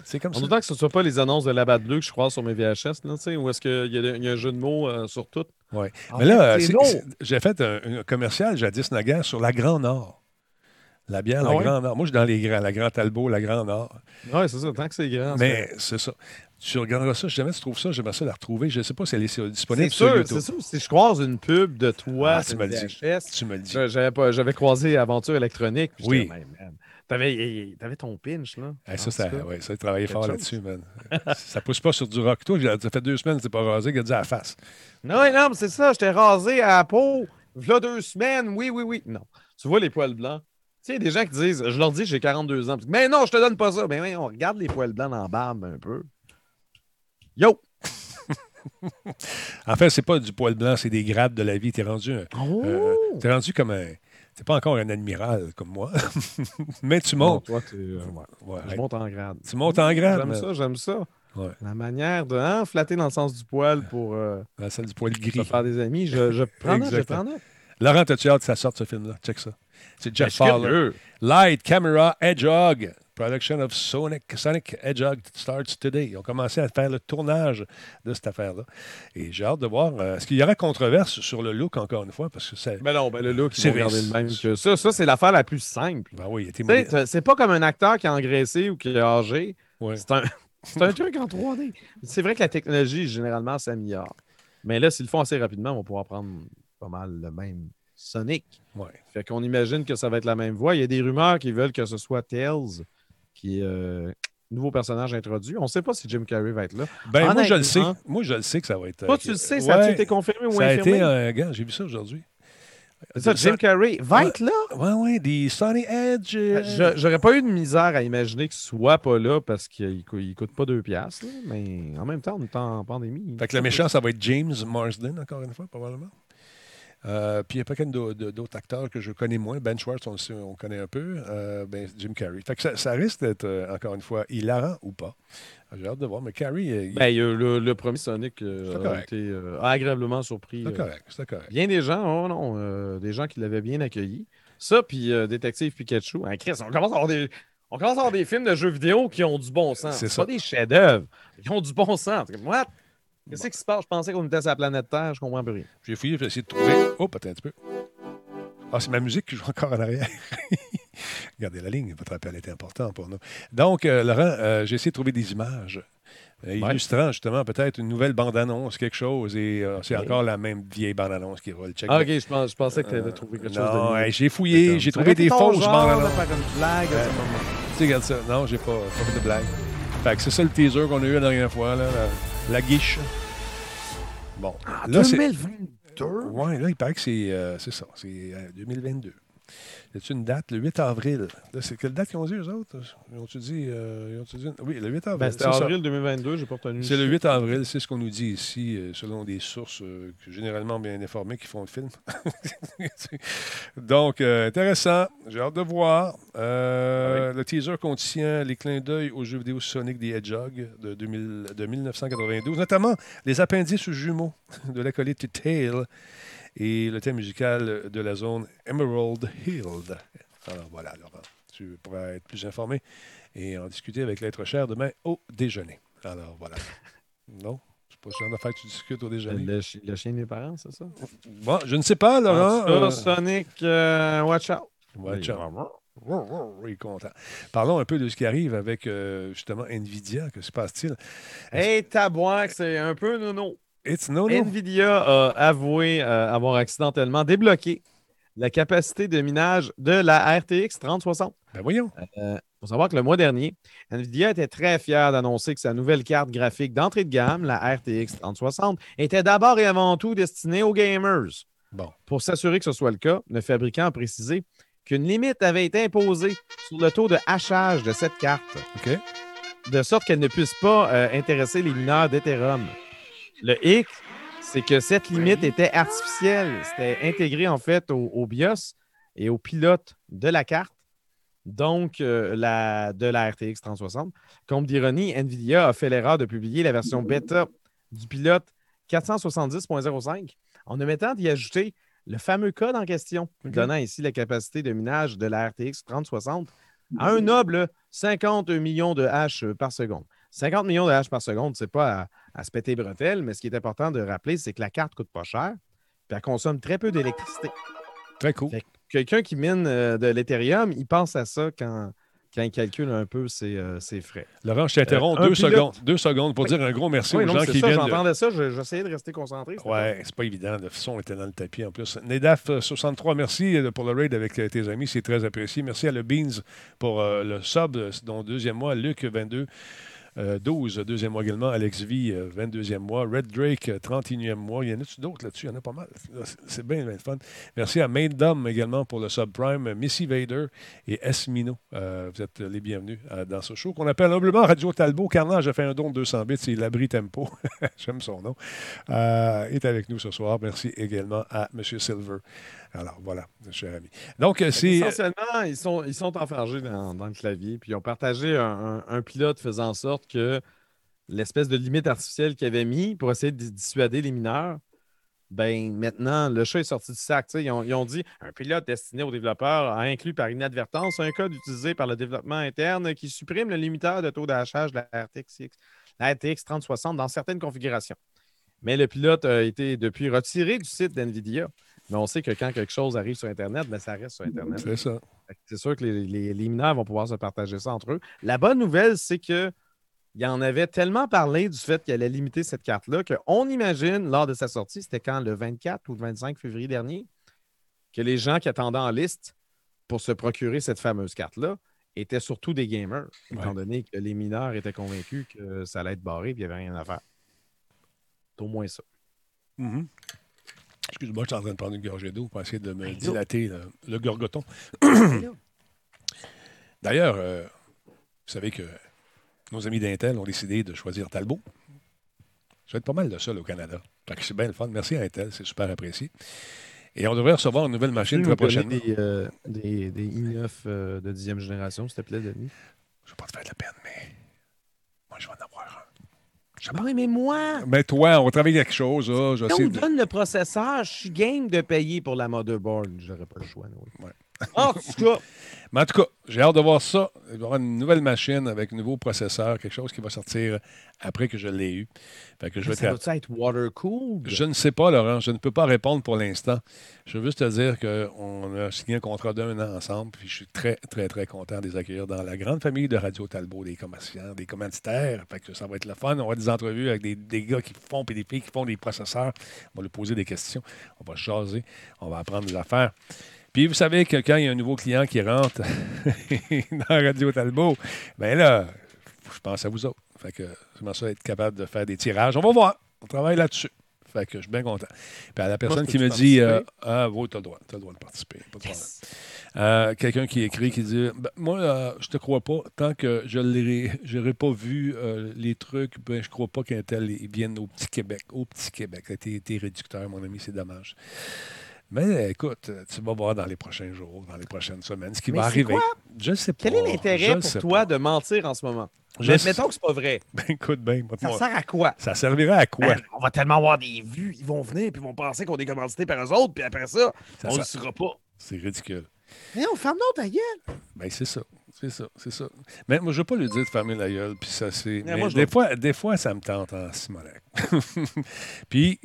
C'est comme En ça. autant que ce ne soit pas les annonces de la batte bleue que je croise sur mes VHS, là, tu sais, où est-ce qu'il y, a- il y a un jeu de mots euh, sur tout. Ouais. En Mais là, c'est- c'est- j'ai fait un, un commercial jadis naguère sur la Grand Nord. La bière, Ah la ouais? Grand Nord. Moi, je suis dans les grands, la Grand Talbot, la Grand Nord. Oui, c'est ça, tant que c'est grand. Mais c'est ça. Tu regarderas ça, jamais tu trouves ça, j'aimerais ça la retrouver. Je ne sais pas si elle est disponible sûr, sur YouTube. c'est sûr. Si je croise une pub de toi Ah, tu me. VHS, Tu me le dis. j'avais, pas- j'avais croisé Aventure électronique. Oui. T'avais, t'avais ton pinch, là. Hey, ça, ça, ouais, ça, travaillé fort là-dessus, man. ça pousse pas sur du rock. Toi, ça fait deux semaines que tu pas rasé, a dit à la face. Non, non, mais c'est ça, j'étais rasé à la peau. V'là deux semaines, oui, oui, oui. Non. Tu vois les poils blancs? Tu sais, il y a des gens qui disent, je leur dis, j'ai 42 ans. Mais non, je te donne pas ça. Mais oui, on regarde les poils blancs dans la barbe un peu. Yo! (laughs) en fait, c'est pas du poil blanc, c'est des grades de la vie. T'es rendu, un- Oh! euh, t'es rendu comme un. T'es pas encore un admiral comme moi, (laughs) mais tu Non, montes. toi, tu, euh, Ouais, je monte en grade. Tu montes en grade. J'aime mais- ça, j'aime ça. Ouais. La manière de hein, flatter dans le sens du poil pour euh, la salle du poil gris. faire des amis. Je, je prends note, je prends note. Laurent, t'as-tu hâte que ça sorte ce film-là? Check ça. C'est Jeff Fowler. Light Camera Hedgehog. Production of Sonic, Sonic Hedgehog starts today. Ils ont commencé à faire le tournage de cette affaire-là. Et j'ai hâte de voir. euh, Est-ce qu'il y aura controverse sur le look, encore une fois? Parce que c'est. Ben non, ben le look, C'est le même que ça. Ça, c'est l'affaire la plus simple. Ben oui, t'as- c'est pas comme un acteur qui est engraissé ou qui est âgé. Ouais. C'est un, (laughs) c'est un truc en 3D. C'est vrai que la technologie, généralement, s'améliore. Mais là, s'ils le font assez rapidement, on va pouvoir prendre pas mal le même Sonic. Ouais. Fait qu'on imagine que ça va être la même voix. Il y a des rumeurs qui veulent que ce soit Tails, qui est euh, nouveau personnage introduit. On ne sait pas si Jim Carrey va être là. Ben, moi, je le sais. Moi, je le sais que ça va être. Toi, euh, tu le sais, ça a ouais, été confirmé ou Ça a été gars, j'ai vu ça aujourd'hui. C'est ça, Jim Carrey va être là? Ouais, ouais, des Sunny Edge. euh, Je- J'aurais pas eu de misère à imaginer qu'il soit pas là parce qu'il il coûte pas deux piastres, là, mais en même temps, on est en pandémie. Fait que le méchant, ça va être James Marsden, encore une fois, probablement. Euh, puis il y a pas qu'un d'autres acteurs que je connais moins. Ben Schwartz, on, le sait, on connaît un peu. Euh, ben, Jim Carrey. Fait que ça, ça risque d'être, euh, encore une fois, hilarant ou pas. J'ai hâte de voir. Mais Carrey, il- Ben, le, le premier Sonic a été agréablement surpris. euh, correct. C'était correct. Bien des gens, oh non, des gens qui l'avaient bien accueilli. Ça, puis Détective Pikachu. Hein, Chris, on commence, à avoir des, on commence à avoir des films de jeux vidéo qui ont du bon sens. C'est C'est ça. pas des chefs-d'œuvre. Ils ont du bon sens. What? Qu'est-ce qui se passe? Je pensais qu'on était sur la planète Terre. Je comprends plus rien. J'ai fouillé, j'ai essayé de trouver. Oh, attends un petit peu. Ah, c'est ma musique qui joue encore en arrière. (laughs) Regardez la ligne, votre appel était important pour nous. Donc, euh, Laurent, euh, j'ai essayé de trouver des images euh, illustrant justement peut-être une nouvelle bande-annonce, quelque chose, et euh, c'est encore la même vieille bande-annonce qui roule. Check Ah, the- ok, je, pense- je pensais que tu avais trouvé quelque chose de non, hey, j'ai fouillé, j'ai trouvé des fausses genre bandes de annonces. faire une blague à ce moment. Tu sais, regarde ça. Non, j'ai pas, pas fait de blague. Fait que c'est ça le teaser qu'on a eu la dernière fois, là, la guiche. Bon. là, c'est. 2022? Ouais, là, il paraît que c'est euh, ça. C'est euh, 2022. Y a une date? Le 8 avril. C'est quelle date qu'ils ont dit, eux autres? Ils ont-tu dit. euh, ils dit... Oui, le 8 avril. Ben, C'était c'est ça. avril 2022, j'ai pas retenu. C'est le 8 avril, c'est ce qu'on nous dit ici, euh, selon des sources euh, généralement bien informées qui font le film. (laughs) Donc, intéressant. J'ai hâte de voir. Le teaser contient les clins d'œil aux jeux vidéo Sonic the Hedgehog de, 2000 de 1992, notamment les appendices aux jumeaux de l'acolyte Tail et le thème musical de la zone Emerald Hill. Alors voilà, Laurent, tu pourras être plus informé et en discuter avec l'être cher demain au déjeuner. Alors voilà. (laughs) Non? C'est pas ce genre d'affaire que tu discutes au déjeuner? Le, le chien de mes parents, c'est ça? Bon, je ne sais pas, Laurent. Cas, Euh, Sonic, euh, watch out. watch Oui, out. Il est content. Parlons un peu de ce qui arrive avec euh, justement Nvidia. Que se passe-t-il? Hey, tabouac, c'est un peu nono. It's no, no. Nvidia a avoué euh, avoir accidentellement débloqué la capacité de minage de la RTX 3060. Ben voyons. Il faut savoir que le mois dernier, Nvidia était très fier d'annoncer que sa nouvelle carte graphique d'entrée de gamme, la RTX 3060, était d'abord et avant tout destinée aux gamers. Bon. Pour s'assurer que ce soit le cas, le fabricant a précisé qu'une limite avait été imposée sur le taux de hachage de cette carte, OK. de sorte qu'elle ne puisse pas euh, intéresser les mineurs d'Ethereum. Le hic, c'est que cette limite était artificielle. C'était intégré en fait au, au BIOS et au pilote de la carte, donc euh, la, de la RTX 3060. Comme d'ironie, NVIDIA a fait l'erreur de publier la version bêta du pilote 470.05 en omettant d'y ajouter le fameux code en question, donnant ici la capacité de minage de la RTX 3060 à un noble 50 millions de hash par seconde. 50 millions de hash par seconde, c'est pas à, à se péter les bretelles, mais ce qui est important de rappeler, c'est que la carte coûte pas cher, puis elle consomme très peu d'électricité. Très cool. Quelqu'un qui mine euh, de l'Ethereum, il pense à ça quand, quand il calcule un peu ses, euh, ses frais. Laurent, je t'interromps Euh, deux pilote- secondes. Deux secondes pour Oui. dire un gros merci Oui, aux non, gens qui ça, viennent. de- j'entendais ça, je- j'essayais de rester concentré. Ouais, c'est pas évident. Le son était dans le tapis en plus. Nedaf63, merci pour le raid avec tes amis. C'est très apprécié. Merci à le Beans pour euh, le sub, dont deuxième mois. Luc22. Euh, 12, deuxième mois également. Alex V, euh, 22e mois. Red Drake, euh, 31e mois. Il y en a-tu d'autres là-dessus? Il y en a pas mal. C'est- C'est bien, bien fun. Merci à Maid Dom également pour le subprime. Missy Vader et Esmino. Euh, vous êtes les bienvenus euh, dans ce show qu'on appelle humblement Radio Talbot. Carnage a fait un don de 200 bits. C'est l'abri tempo. (laughs) J'aime son nom. Euh, est avec nous ce soir. Merci également à M. Silver. Alors voilà, cher ami. Donc, euh, c'est. Essentiellement, ils sont, ils sont enfargés dans, dans le clavier, puis ils ont partagé un, un- un pilote faisant en sorte que l'espèce de limite artificielle qu'ils avaient mis pour essayer de dissuader les mineurs, ben maintenant, le chat est sorti du sac. Ils ont, ils ont dit un pilote destiné aux développeurs a inclus par inadvertance un code utilisé par le développement interne qui supprime le limiteur de taux d'achage de la RTX, la RTX 3060 dans certaines configurations. Mais le pilote a été depuis retiré du site d'NVIDIA. Mais on sait que quand quelque chose arrive sur Internet, ben, ça reste sur Internet. C'est ça. C'est sûr que les, les- les mineurs vont pouvoir se partager ça entre eux. La bonne nouvelle, c'est que il en avait tellement parlé du fait qu'il allait limiter cette carte-là qu'on imagine, lors de sa sortie, c'était quand le 24 ou le 25 février dernier, que les gens qui attendaient en liste pour se procurer cette fameuse carte-là étaient surtout des gamers, étant Ouais. donné que les mineurs étaient convaincus que ça allait être barré et qu'il n'y avait rien à faire. C'est au moins ça. Mhm. Excuse-moi, je suis en train de prendre une gorgée d'eau pour essayer de me Ben, dilater le, le gorgoton. (coughs) D'ailleurs, euh, vous savez que nos amis d'Intel ont décidé de choisir Talbot. Ça va être pas mal de ça là, au Canada. C'est bien le fun. Merci à Intel, c'est super apprécié. Et on devrait recevoir une nouvelle machine très prochainement. Des, euh, des, des i9 euh, de 10e génération, s'il te plaît, Denis? Je ne vais pas te faire de la peine, mais moi, je vais en avoir un. Ah oui, mais moi, Mais toi, on travaille quelque chose. Là, on me de- donne le processeur, je suis game de payer pour la motherboard. J'aurais pas le choix. Ouais. En tout (laughs) cas, Mais en tout cas, j'ai hâte de voir ça. Il va y avoir une nouvelle machine avec un nouveau processeur, quelque chose qui va sortir après que je l'ai eu. Fait que je vais ça être doit être water-cooled? Je ne sais pas, Laurent. Je ne peux pas répondre pour l'instant. Je veux juste te dire qu'on a signé un contrat d'un an ensemble. Puis je suis très, très, très content de les accueillir dans la grande famille de Radio Talbot, des commerçants, des commanditaires. Fait que ça va être le fun. On va avoir des entrevues avec des, des gars qui font et des filles qui font des processeurs. On va lui poser des questions. On va jaser. On va apprendre des affaires. Puis vous savez que quand il y a un nouveau client qui rentre (laughs) dans Radio Talbot, bien là, je pense à vous autres. Fait que j'aimerais ça être capable de faire des tirages. On va voir. On travaille là-dessus. Fait que je suis bien content. Puis à la personne je qui me dit euh? Ah, oui, tu as le droit. Tu le droit de participer. Pas de Yes. problème. Euh, Quelqu'un qui écrit, qui dit Ben, Moi, euh, je te crois pas. Tant que je n'aurai pas vu euh, les trucs, ben, je crois pas qu'Intel ils viennent au petit Québec. Au petit Québec. T'es réducteur, mon ami, c'est dommage. Mais écoute, tu vas voir dans les prochains jours, dans les prochaines semaines, ce qui Mais va arriver. quoi? Je ne sais pas. Quel est l'intérêt pour toi pas. de mentir en ce moment? Je mettons que c'est pas vrai. (laughs) Ben, écoute bien, Ça moi, sert à quoi? ça servira à quoi? Ben, on va tellement avoir des vues, ils vont venir puis ils vont penser qu'on est commandité par eux autres, puis après ça, Ça on ne le saura pas. C'est ridicule. Mais on ferme notre gueule. Ben, c'est ça. C'est ça. C'est ça. Mais moi, je ne veux pas lui dire de fermer la gueule. Puis ça, c'est. Mais mais moi, des, fois, des fois, ça me tente en Simonac. (laughs) puis,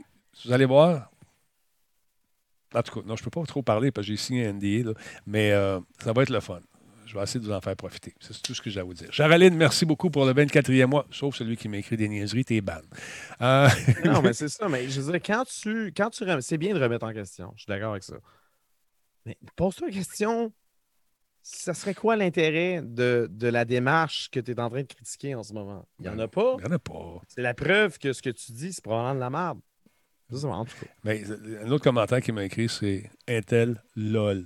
vous allez voir. En tout cas, non, je ne peux pas trop parler parce que j'ai signé un NDA, là, mais euh, ça va être le fun. Je vais essayer de vous en faire profiter. C'est tout ce que j'ai à vous dire. Charaline, merci beaucoup pour le 24e mois, sauf celui qui m'a écrit des niaiseries, t'es ban. Euh, Non, mais (laughs) c'est ça. Mais je veux dire, quand tu, quand tu rem- c'est bien de remettre en question. Je suis d'accord avec ça. Mais pose-toi la question. Ça serait quoi l'intérêt de, de la démarche que tu es en train de critiquer en ce moment? Il n'y en a pas. il n'y en a pas. C'est la preuve que ce que tu dis, c'est probablement de la merde. C'est ça, en tout cas. Mais euh, un autre commentaire qui m'a écrit, c'est Intel LOL.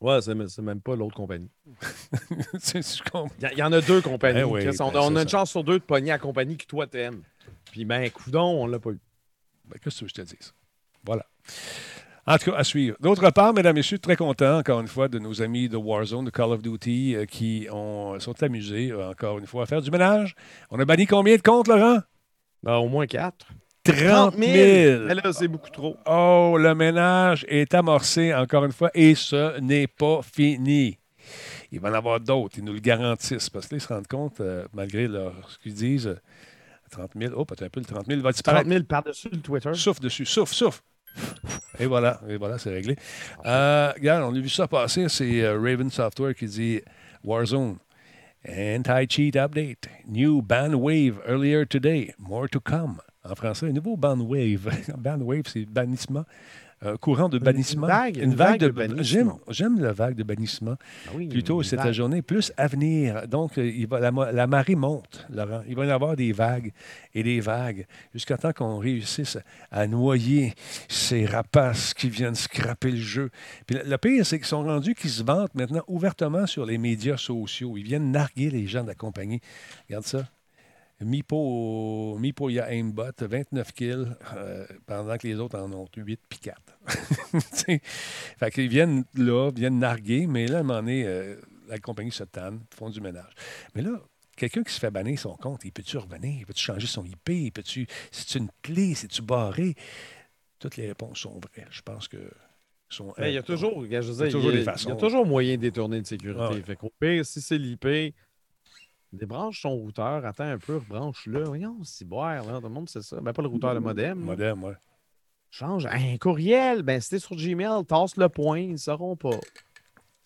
Ouais, c'est même- c'est même pas l'autre compagnie. (laughs) C'est- je comprends. Il y, en a deux compagnies. Ben oui, on, ben on c'est a une ça. chance sur deux de pogner la compagnie que toi t'aimes. Puis ben, coudon, on l'a pas eu. Ben, Qu'est-ce que tu veux que je te dise? Voilà. En tout cas, à suivre. D'autre part, mesdames et messieurs, très content, encore une fois, de nos amis de Warzone, de Call of Duty, euh, qui ont, sont amusés, euh, encore une fois, à faire du ménage. On a banni combien de comptes, Laurent? Ben, au moins quatre. 30 000! Mais là, c'est beaucoup trop. Oh, le ménage est amorcé, encore une fois, et ce n'est pas fini. Il va en avoir d'autres, ils nous le garantissent, parce que là, ils se rendent compte, euh, malgré leur, ce qu'ils disent, euh, 30 000, oh, peut-être un peu le 30 000, va 30 disparaître. 000 par-dessus le Twitter. Souffle dessus, souffle, souffle. Et voilà, et voilà, c'est réglé. Euh, regarde, on a vu ça passer, c'est euh, Raven Software qui dit Warzone. Anti-cheat update. New ban wave earlier today. More to come. En français, un nouveau bandwave. (laughs) bandwave, c'est bannissement. Un courant de bannissement. vague, Une une vague de, de bannissement. J'aime, la vague de bannissement. Ah oui, Plutôt cette vague. journée, plus à venir. Donc, euh, il va, la, la marée monte, Laurent. Il va y avoir des vagues et des vagues jusqu'à temps qu'on réussisse à noyer ces rapaces qui viennent scraper le jeu. Puis le, le pire, c'est qu'ils sont rendus qu'ils se vantent maintenant ouvertement sur les médias sociaux. Ils viennent narguer les gens de la compagnie. Regarde ça. Mipo, Mipo il y a aimbot, 29 kills, euh, pendant que les autres en ont 8 puis 4. (laughs) Tu sais, fait qu'ils viennent là, viennent narguer, mais là, à un moment donné, euh, la compagnie se tanne, font du ménage. Mais là, quelqu'un qui se fait bannir son compte, il peut-tu revenir? Il peut-tu changer son IP? Il peut-tu... C'est une clé? C'est-tu barré? Toutes les réponses sont vraies. Je pense que... Sont Mais il y a toujours, je veux dire, Il y a toujours il y a- des il y façons. a toujours moyen de détourner de sécurité. Ah ouais. Fait qu'au pire, si c'est l'IP, débranche son routeur, attends un peu, rebranche-le. Voyons, c'est boire, là. Tout le monde sait ça. Ben, pas le routeur, le modem. là. moderne, ouais. Change. Un courriel, ben, t'es sur Gmail, tasse le point, ils ne sauront pas.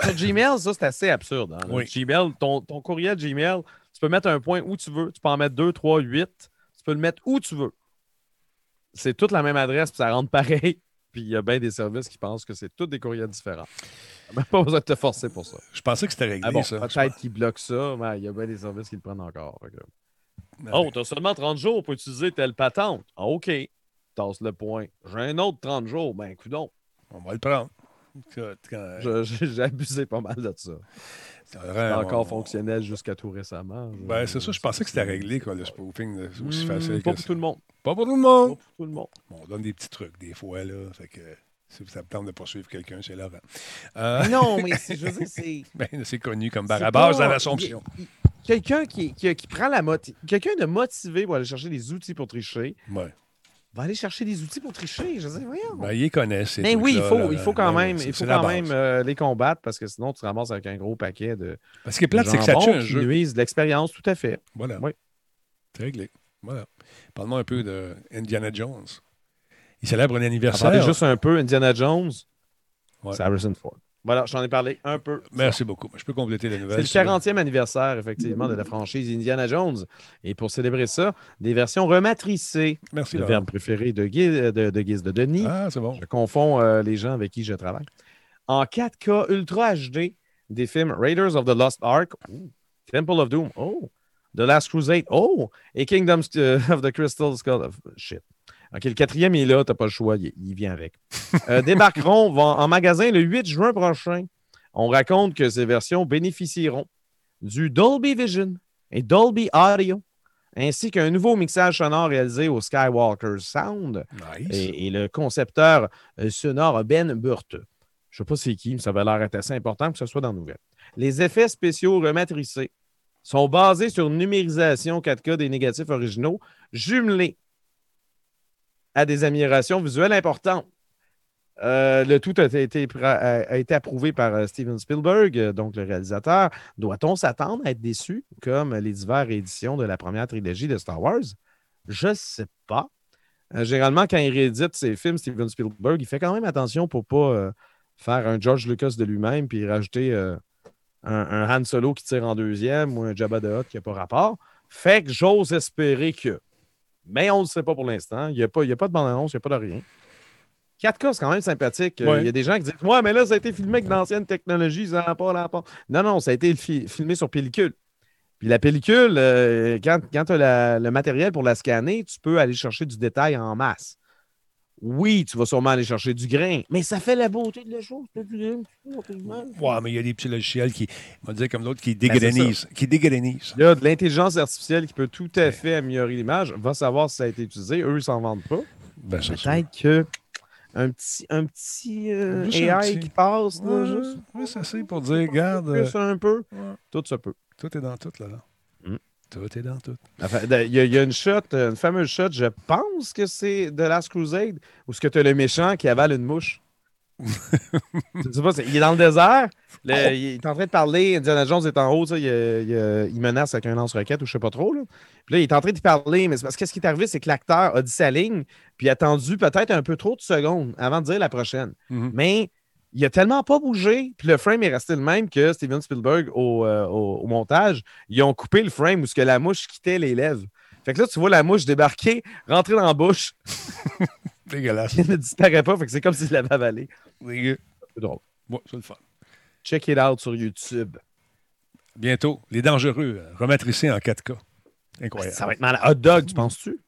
Sur Gmail, ça, c'est assez absurde. hein. Oui. Gmail, ton, ton courriel Gmail, tu peux mettre un point où tu veux. Tu peux en mettre 2, 3, 8. Tu peux le mettre où tu veux. C'est toute la même adresse, puis ça rentre (laughs) pareil. Puis il y a bien des services qui pensent que c'est tous des courriels différents. (laughs) Pas besoin de te forcer pour ça. Je pensais que c'était réglé, Ah bon, ça. peut-être qu'ils bloquent ça, mais il y a bien des services qui le prennent encore. Fait que- Oh, t'as seulement 30 jours pour utiliser telle patente. Ah, OK. Tasse le point. J'ai un autre 30 jours. Ben, coudon. on va le prendre. J'ai abusé pas mal de ça. C'est C'est encore fonctionnel jusqu'à tout récemment. Je- Ben, c'est ça, je pensais que c'était réglé, quoi, le spoofing. aussi Hmm, facile Pas que pour ça. tout le monde. Pas pour tout le Pas monde. pour tout le monde. Bon, on donne des petits trucs des fois, là. Fait que si ça me tente de poursuivre quelqu'un, c'est Laurent. Euh, Non, mais c'est- je veux dire, c'est. (laughs) ben, c'est connu comme Barabas dans l'Assomption. Quelqu'un qui, qui, qui prend la moti- Quelqu'un de motivé pour aller chercher des outils pour tricher, Ouais. va aller chercher des outils pour tricher. Je veux dire, voyons. Ben, ils connaissent. ces Mais oui, il faut, là. il faut quand Ben, même, il faut quand même euh, les combattre parce que sinon tu te ramasses avec un gros paquet de Parce que plate, c'est que ça tue un jeu. nuisent de l'expérience, tout à fait. Voilà. Oui. C'est réglé. Voilà. Parle-moi un peu de Indiana Jones. Il célèbre un anniversaire. Attendez juste un peu, Indiana Jones, Ouais. c'est Harrison Ford. Voilà, j'en ai parlé un peu. Merci beaucoup. Je peux compléter la C'est nouvelle. le 40e anniversaire, effectivement, de la franchise Indiana Jones. Et pour célébrer ça, des versions rematricées, Merci, le Laurent. verbe préféré de Guise de, de, Guise de Denis. Ah, c'est bon. Je confonds euh, les gens avec qui je travaille. En 4K Ultra HD des films Raiders of the Lost Ark, Ouh. Temple of Doom, oh, The Last Crusade, oh, et Kingdoms euh, (laughs) of the Crystal Skull. of- Shit. OK, le quatrième il est là, t'as pas le choix, il, il vient avec. Euh, débarqueront (laughs) vont en magasin le 8 juin prochain. On raconte que ces versions bénéficieront du Dolby Vision et Dolby Audio, ainsi qu'un nouveau mixage sonore réalisé au Skywalker Sound Nice. et, et le concepteur euh, sonore Ben Burt. Je ne sais pas c'est qui, mais ça avait l'air être assez important que ce soit dans la nouvelle. Les effets spéciaux rematricés sont basés sur une numérisation 4K des négatifs originaux, jumelés à des améliorations visuelles importantes. Euh, le tout a été, approuvé par euh, Steven Spielberg, euh, donc le réalisateur. Doit-on s'attendre à être déçu comme les diverses éditions de la première trilogie de Star Wars? Je ne sais pas. Généralement, quand il réédite ses films, Steven Spielberg, il fait quand même attention pour ne pas faire un George Lucas de lui-même puis rajouter un, un Han Solo qui tire en deuxième ou un Jabba the Hutt qui n'a pas rapport. Fait que j'ose espérer que. Mais on ne le sait pas pour l'instant. Il n'y a, pas- il y a pas de bande-annonce, il n'y a pas de rien. 4K, c'est quand même sympathique. Ouais. Il y a des gens qui disent Ouais, mais là, ça a été filmé avec d'anciennes technologies, ça n'a pas rapport. Non, non, ça a été fi- filmé sur pellicule. Puis la pellicule, euh, quand, quand tu as le matériel pour la scanner, tu peux aller chercher du détail en masse. Oui, tu vas sûrement aller chercher du grain, mais ça fait la beauté de la chose. Ouais, mais il y a des petits logiciels qui, on va dire comme d'autres, qui Ben, c'est dégranisent. qui. Il y a de l'intelligence artificielle qui peut tout à fait améliorer l'image. Va savoir si ça a été utilisé. Eux, ils s'en vendent pas. Ben, ça. Peut-être que un petit, un petit euh, un AI petit- qui passe, là, juste ouais, c'est pour dire, regarde, euh, un peu, ouais, tout se peut. tout est dans tout, là. là. Tout est dans tout. Enfin, de- Il y, a- il y a une shot, une fameuse shot, je pense que c'est The Last Crusade, où ce que tu as le méchant qui avale une mouche. (laughs) Tu sais pas, il est dans le désert, le- Oh. il est en train de parler, Indiana Jones est en haut, il, il- il menace avec un lance-roquette ou je sais pas trop. Là. Puis là, il est en train d'y parler, mais c'est parce que ce qui est arrivé, c'est que l'acteur a dit sa ligne, puis a attendu peut-être un peu trop de secondes avant de dire la prochaine. Mhm. Mais il a tellement pas bougé, puis le frame est resté le même que Steven Spielberg au, euh, au- au montage, ils ont coupé le frame où ce que la mouche quittait les lèvres. Fait que là, tu vois la mouche débarquer, rentrer dans la bouche, (laughs) Dégueulasse. elle ne disparaît pas. Fait que c'est comme s'il l'avait avalé. Dégueu. C'est drôle. Ouais, c'est le fun. Check it out sur YouTube. Bientôt, Les Dangereux, euh, rematricés en 4K. Incroyable. Ça va être mal. Hot dog, tu penses-tu?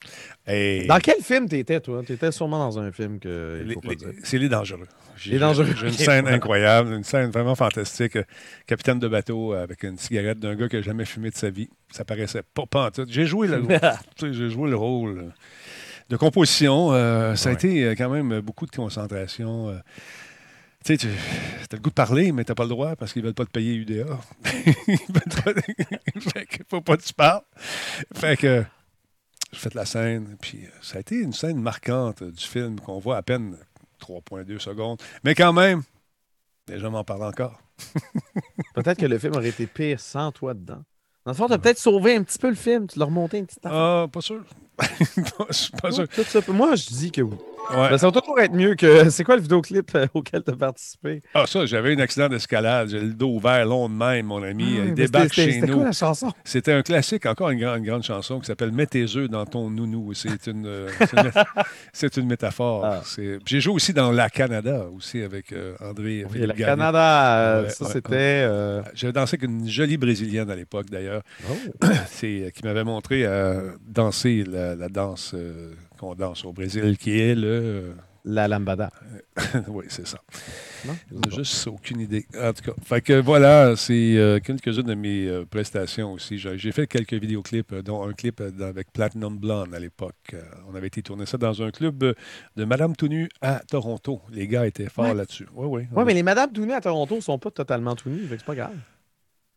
Et Dans quel film t'étais, toi? T'étais sûrement dans un film que. il les- faut pas les- dire. c'est Les Dangereux. Les Dangereux. J'ai une scène incroyable, une scène vraiment fantastique. Euh, Capitaine de bateau euh, avec une cigarette d'un gars qui n'a jamais fumé de sa vie. Ça paraissait pas, pas en tout. J'ai joué le, (laughs) j'ai joué le rôle euh, de composition. Euh, ça a Ouais. été euh, quand même beaucoup de concentration. Tu sais, tu as le goût de parler, mais tu n'as pas le droit parce qu'ils ne veulent pas te payer UDA. (laughs) Ils veulent pas... (laughs) fait que faut pas que tu parles. Fait que j'ai fait la scène. Puis euh, ça a été une scène marquante euh, du film qu'on voit à peine 3,2 secondes. Mais quand même, les gens m'en parlent encore. (laughs) Peut-être que le film aurait été pire sans toi dedans. Dans le fond, t'as peut-être sauvé un petit peu le film. Tu l'as remonté un petit temps. Ah, pas sûr. (laughs) pas, pas sûr. Tout ça, moi, je dis que oui. Ouais. Ben, ça va toujours être mieux que. C'est quoi le vidéoclip euh, auquel tu as participé? Ah, ça, j'avais un accident d'escalade. J'ai le dos ouvert long de même, mon ami. Ah, Il débarque c'était- chez C'était nous. quoi la chanson? C'était un classique, encore une grande, une grande chanson qui s'appelle Mets tes œufs dans ton nounou. C'est une, euh, (laughs) c'est une, métaphore. Ah. J'ai joué aussi dans La Canada, aussi avec euh, André. Le Gagné. Canada, euh, ça c'était. J'avais dansé avec une jolie Brésilienne à l'époque, d'ailleurs. oh. Qui m'avait montré à danser la, la danse euh, qu'on danse au Brésil, qui est le. La lambada. (laughs) oui, c'est ça. Non? J'ai juste aucune idée. En tout cas, fait que voilà, c'est euh, quelques-unes de mes euh, prestations aussi. J'ai, fait quelques vidéoclips, euh, dont un clip euh, avec Platinum Blonde à l'époque. Euh, on avait été tourner ça dans un club euh, de Madame Tounu à Toronto. Les gars étaient forts Ouais. là-dessus. Oui, oui. Ouais, mais les Madames tout nues à Toronto sont pas totalement tout nues, c'est pas grave.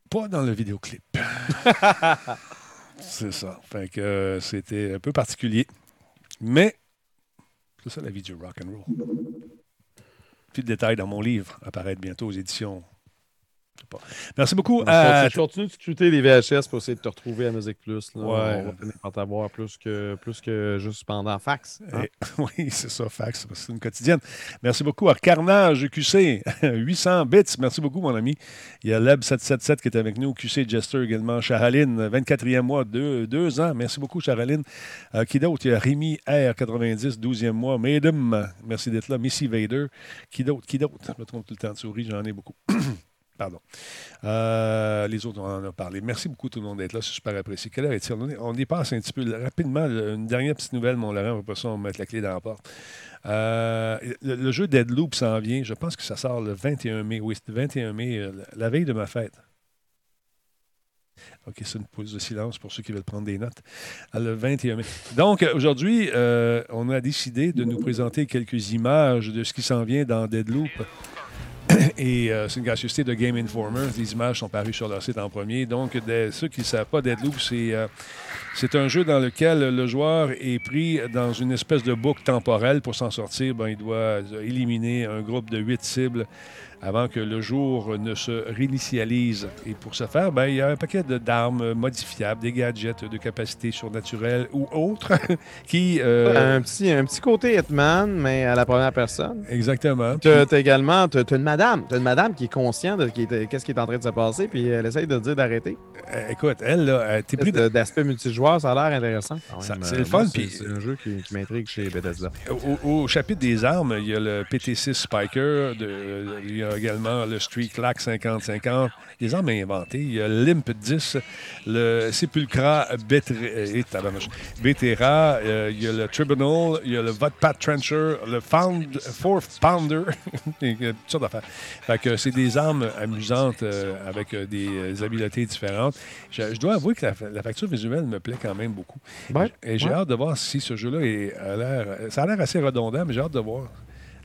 Pas dans le vidéoclip. (laughs) c'est ça. Fait que euh, c'était un peu particulier. Mais c'est ça la vie du rock and roll. Plus de détails dans mon livre, apparaître bientôt aux éditions. Je pas. Merci beaucoup. à- Tu continues de scruter les VHS pour essayer de te retrouver à Musique Plus. Là. Ouais. On va finir par t'avoir plus que, plus que juste pendant fax. hein? (laughs) Oui, c'est ça, fax, c'est une quotidienne. Merci beaucoup à Carnage QC, 800 (laughs) bits. Merci beaucoup, mon ami. Il y a Leb777 qui est avec nous, QC Jester également, Charaline, 24e mois, deux, deux ans. Merci beaucoup, Charaline. Euh, qui d'autre? Il y a Rémi R90, 12e mois. Madam, merci d'être là. Missy Vader. Qui d'autre? Qui d'autre? Je me trompe tout le temps de souris, j'en ai beaucoup. (clears throat) Pardon. Euh, les autres, on en a parlé. Merci beaucoup tout le monde d'être là. C'est super apprécié. Quelle heure est-il? On, dépasse un petit peu rapidement. Une dernière petite nouvelle, mon Laurent. Après ça, on va mettre la clé dans la porte. Euh, le, jeu Deadloop s'en vient. Je pense que ça sort le 21 mai. Oui, le 21 mai, euh, la veille de ma fête. OK, c'est une pause de silence pour ceux qui veulent prendre des notes. Ah, Le 21 mai. Donc, aujourd'hui, on a décidé de nous présenter quelques images de ce qui s'en vient dans Deadloop. Et euh, c'est une gracieuseté de Game Informer. Les images sont parues sur leur site en premier. Donc, ceux qui ne savent pas, Deadloop, c'est euh, c'est un jeu dans lequel le joueur est pris dans une espèce de boucle temporelle. Pour s'en sortir, ben, il doit euh, éliminer un groupe de huit cibles avant que le jour ne se réinitialise. Et pour ce faire, ben, il y a un paquet d'armes modifiables, des gadgets de capacité surnaturelle ou autres (laughs) qui... euh, Un, petit, un petit côté Hitman, mais à la première personne. exactement. Tu as également t'as- t'as une madame. T'as une madame qui est consciente de est- qu'est-ce qui est en train de se passer, puis elle essaye de dire d'arrêter. Euh, écoute, elle, là, t'es De- D'aspect multijoueur, ça a l'air intéressant. C'est le fun, puis- C'est un jeu qui, qui m'intrigue chez Bethesda. Au, au chapitre des armes, il y a le PT6 Spiker, de- il y a également le Street Clack 50-50, des armes inventées. Il y a l'Imp 10, le Sepulcra Betre- eh, euh, il y a le Tribunal, il y a le Vodpat Trencher, le Found, Fourth Pounder, (laughs) il y a toutes sortes d'affaires. Fait que c'est des armes amusantes euh, avec euh, des euh, habiletés différentes. Je, je dois avouer que la, la facture visuelle me plaît quand même beaucoup. Ouais, Et j'ai ouais. hâte de voir si ce jeu-là est- a l'air. Ça a l'air assez redondant, mais j'ai hâte de voir.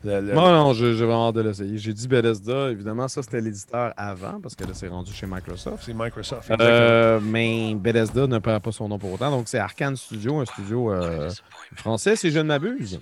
Le- le- Non, non, j'ai vraiment hâte de l'essayer. J'ai dit Bethesda, évidemment, ça c'était l'éditeur avant, parce que là c'est rendu chez Microsoft. C'est Microsoft. exactement. Euh, mais Bethesda ne perd pas son nom pour autant. Donc, c'est Arkane Studio, un studio euh, français, si je ne m'abuse.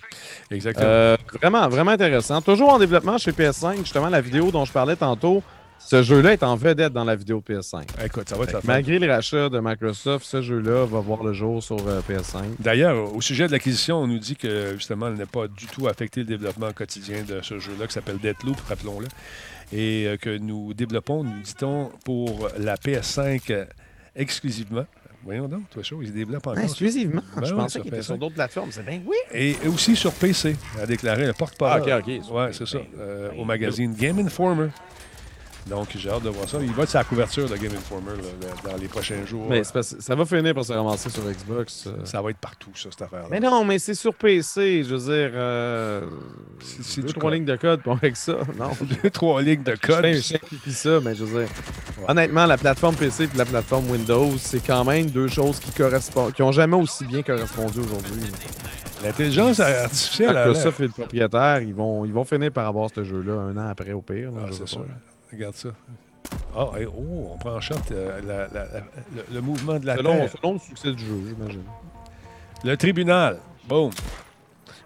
Exactement. Euh, vraiment, vraiment intéressant. Toujours en développement chez PS5. Justement, la vidéo dont je parlais tantôt, ce jeu-là est en vedette dans la vidéo de PS5. Écoute, ça va être la. Malgré le rachat de Microsoft, ce jeu-là va voir le jour sur euh, PS5. D'ailleurs, au sujet de l'acquisition, on nous dit que justement, elle n'a pas du tout affecté le développement quotidien de ce jeu-là qui s'appelle Deathloop, rappelons-le. Et euh, que nous développons, nous dit-on, pour la PS5 euh, exclusivement. Voyons donc, toi, chaud, ils se développent encore. Exclusivement. Ben je oui, pensais qu'il était sur d'autres plateformes. C'est bien, oui. Et aussi sur PC, a déclaré le porte-parole. Ah, ok, ok. Ouais, c'est ça. Euh, ben, au magazine Game Informer. Donc, j'ai hâte de voir ça. Il va être sa couverture de Game Informer là, dans les prochains jours. Mais c'est ça va finir par se ramasser sur Xbox. euh. Ça va être partout, ça, cette affaire-là. Mais non, mais c'est sur PC. Je veux dire, euh, si deux, trois co- lignes de code, puis avec ça. (laughs) Non, (laughs) Deux, trois lignes de code. Je simplifie ça, mais je veux dire, honnêtement, la plateforme PC et la plateforme Windows, c'est quand même deux choses qui correspondent, qui ont jamais aussi bien correspondu aujourd'hui. L'intelligence artificielle, Microsoft et le propriétaire, ils vont, ils vont finir par avoir ce jeu-là un an après au pire. Ah, c'est sûr. Regarde ça. Ah, hey, oh, on prend en shot euh, la- la- la- le, le mouvement de la Selon, Terre. selon le succès du jeu, j'imagine. Le tribunal. Boom.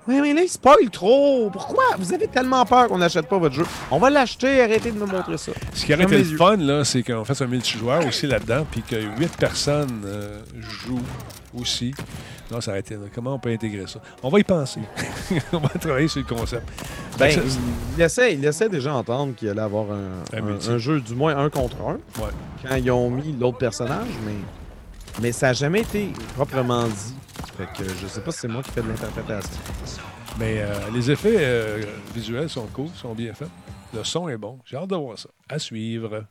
Oui, mais là, il spoil trop. Pourquoi? Vous avez tellement peur qu'on n'achète pas votre jeu. On va l'acheter, arrêtez de me montrer ça. Ce qui aurait été le fun, là, c'est qu'on fasse un multijoueur aussi là-dedans, puis que huit personnes euh, jouent aussi. Non, ça aurait été. Comment on peut intégrer ça? On va y penser. (laughs) on va travailler sur le concept. Ben, ça- il, laissait, il laissait déjà entendre qu'il allait avoir un, jeu du moins un contre un. Ouais. Quand ils ont mis l'autre personnage, mais, mais ça n'a jamais été proprement dit. Fait que je sais pas si c'est moi qui fais de l'interprétation. Mais euh, les effets euh, visuels sont cool, sont bien faits. Le son est bon. J'ai hâte de voir ça. À suivre.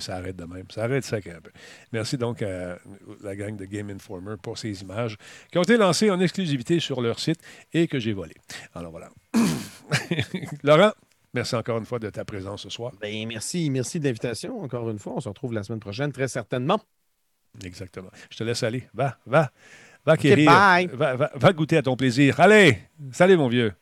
Ça arrête de même. Ça arrête sec un peu. Merci donc à la gang de Game Informer pour ces images qui ont été lancées en exclusivité sur leur site et que j'ai volées. Alors voilà. (coughs) Laurent, merci encore une fois de ta présence ce soir. Ben, merci, merci de l'invitation. Encore une fois, on se retrouve la semaine prochaine, très certainement. Exactement. Je te laisse aller. Va, va. Va acquérir. bye. Va, va- va goûter à ton plaisir. Allez! Salut, mon vieux.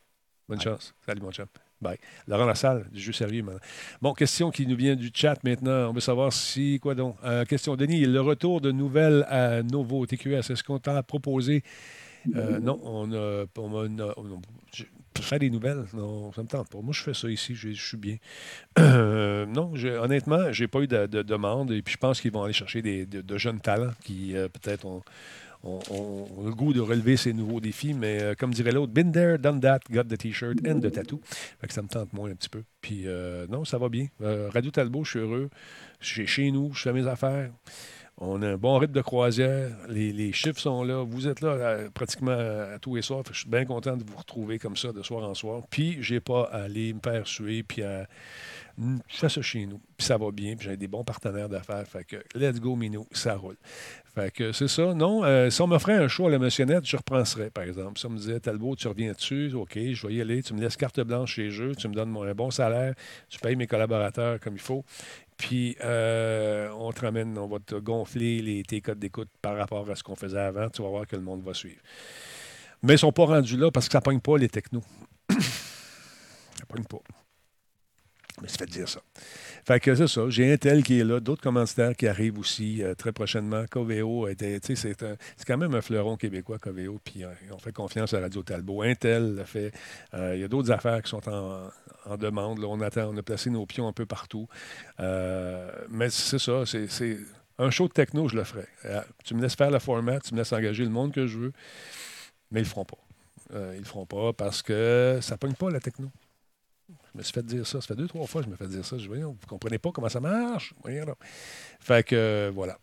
Bonne chance. Salut, mon chum. Bye. Laurent Lassalle, du jeu sérieux maintenant. Bon, question qui nous vient du chat maintenant. On veut savoir si. Quoi donc? Euh, question, Denis, le retour de nouvelles à Novo TQS, est-ce qu'on t'a proposé? Euh, non, on a. On a- on a- je- des nouvelles, non, ça me tente pas. Moi, je fais ça ici, je, je suis bien. Euh, (coughs) non, j'ai- honnêtement, j'ai pas eu de, de demande et puis je pense qu'ils vont aller chercher des, de, de jeunes talents qui euh, peut-être ont, ont- ont le goût de relever ces nouveaux défis, mais euh, comme dirait l'autre, been there, done that, got the t-shirt and the tattoo. Que ça me tente moins un petit peu. Puis euh, non, ça va bien. Euh, Radio Talbot, je suis heureux. Je suis chez nous, je fais mes affaires. On a un bon rythme de croisière. Les, chiffres sont là. Vous êtes là euh, pratiquement à, à tous les soirs. Je suis bien content de vous retrouver comme ça de soir en soir. Puis, j'ai pas à aller me faire suer. Puis, à... ça chez nous. Puis, ça va bien. Puis, j'ai des bons partenaires d'affaires. Fait que, let's go, Minou. Ça roule. Fait que c'est ça. Non, euh, si on m'offrait un show à la motionnette, je repenserais, par exemple. Si on me disait, Talbot, tu reviens dessus, OK, je vais y aller. Tu me laisses carte blanche chez eux, tu me donnes un bon salaire, tu payes mes collaborateurs comme il faut. Puis, euh, on te ramène, on va te gonfler les, tes codes d'écoute par rapport à ce qu'on faisait avant. Tu vas voir que le monde va suivre. Mais ils ne sont pas rendus là parce que ça ne pogne pas les technos. (coughs) ça pogne pas. Mais c'est fait dire ça. Fait que c'est ça. J'ai Intel qui est là, d'autres commanditaires qui arrivent aussi euh, très prochainement. Coveo, c'est, quand même un fleuron québécois, Coveo, puis euh, on fait confiance à Radio Talbot. Intel le fait. Euh, Il y a d'autres affaires qui sont en, demande. on attend, on a placé nos pions un peu partout. Mais c'est ça, c'est, un show de techno, je le ferai. Tu me laisses faire le format, tu me laisses engager le monde que je veux, mais ils le feront pas. Ils le feront pas parce que ça pogne pas la techno. Je me suis fait dire ça. Ça fait deux, trois fois que je me fais dire ça. Je dis, vous comprenez pas comment ça marche? Fait que, voilà.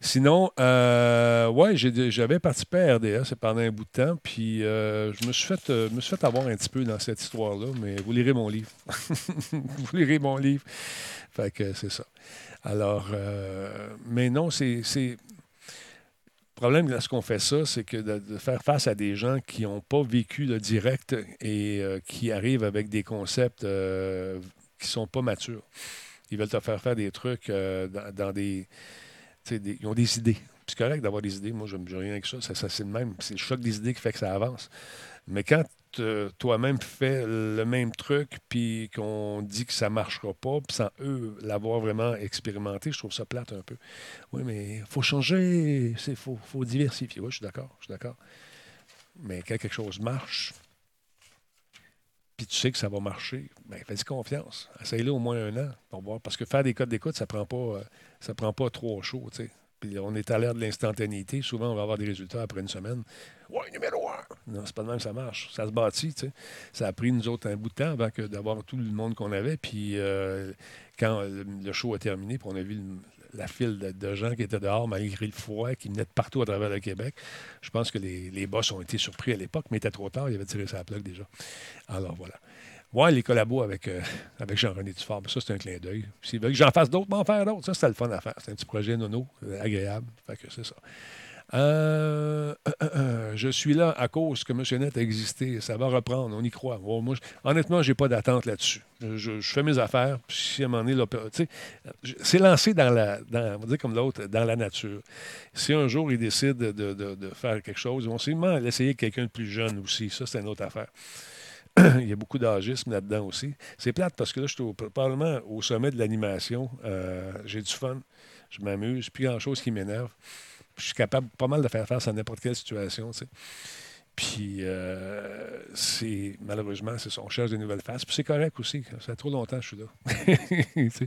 Sinon, euh, ouais, j'avais participé à RDS pendant un bout de temps, puis euh, je me suis, fait, euh, me suis fait avoir un petit peu dans cette histoire-là, mais vous lirez mon livre. (laughs) vous lirez mon livre. Fait que c'est ça. Alors, euh, mais non, c'est. Le problème lorsqu'on fait ça, c'est que de, de faire face à des gens qui n'ont pas vécu le direct et euh, qui arrivent avec des concepts euh, qui ne sont pas matures. Ils veulent te faire faire des trucs euh, dans, des, Ils ont des idées. C'est correct d'avoir des idées. Moi, je n'ai rien avec ça. ça, ça, c'est le même. C'est le choc des idées qui fait que ça avance. Mais quand toi-même fais le même truc, puis qu'on dit que ça ne marchera pas, puis sans eux l'avoir vraiment expérimenté, je trouve ça plate un peu. Oui, mais il faut changer, il faut, faut diversifier. Oui, je suis d'accord, je suis d'accord. Mais quand quelque chose marche, puis tu sais que ça va marcher, ben fais-y confiance. Essaye-le au moins un an pour voir. Parce que faire des codes d'écoute, ça prend pas euh, ça prend pas trop chaud, tu sais. On est à l'ère de l'instantanéité. Souvent, on va avoir des résultats après une semaine. Ouais, numéro un! Non, c'est pas de même que ça marche. Ça se bâtit, tu sais. Ça a pris nous autres un bout de temps avant d'avoir tout le monde qu'on avait. Puis euh, quand le, le show a terminé, puis on a vu la file de, gens qui étaient dehors malgré le froid qui venait de partout à travers le Québec. Je pense que les, les boss ont été surpris à l'époque, mais il était trop tard, il avait tiré sa plaque déjà. Alors voilà. Ouais, les collabos avec, euh, Jean-René Dufort, ça, c'est un clin d'œil. S'ils veulent que j'en fasse d'autres, m'en faire d'autres. Ça, c'était le fun à faire. C'est un petit projet nono, euh, agréable. Fait que c'est ça. Euh, je suis là à cause que M. Net a existé. Ça va reprendre, on y croit. Honnêtement, je n'ai pas d'attente là-dessus. Je, fais mes affaires, puis si à un moment donné, c'est lancé dans la, dire comme l'autre, dans la nature. Si un jour ils décident de, de- de faire quelque chose, ils vont sûrement l'essayer avec quelqu'un de plus jeune aussi. Ça, c'est une autre affaire. (coughs) Il y a beaucoup d'âgisme là-dedans aussi. C'est plate parce que là, je suis probablement au sommet de l'animation. Euh, J'ai du fun. Je m'amuse. Plus grand-chose qui m'énerve. Je suis capable pas mal de faire face à n'importe quelle situation. Puis, euh, c'est malheureusement, c'est. On cherche de nouvelles faces. Puis c'est correct aussi. Ça fait trop longtemps que je suis là. (laughs)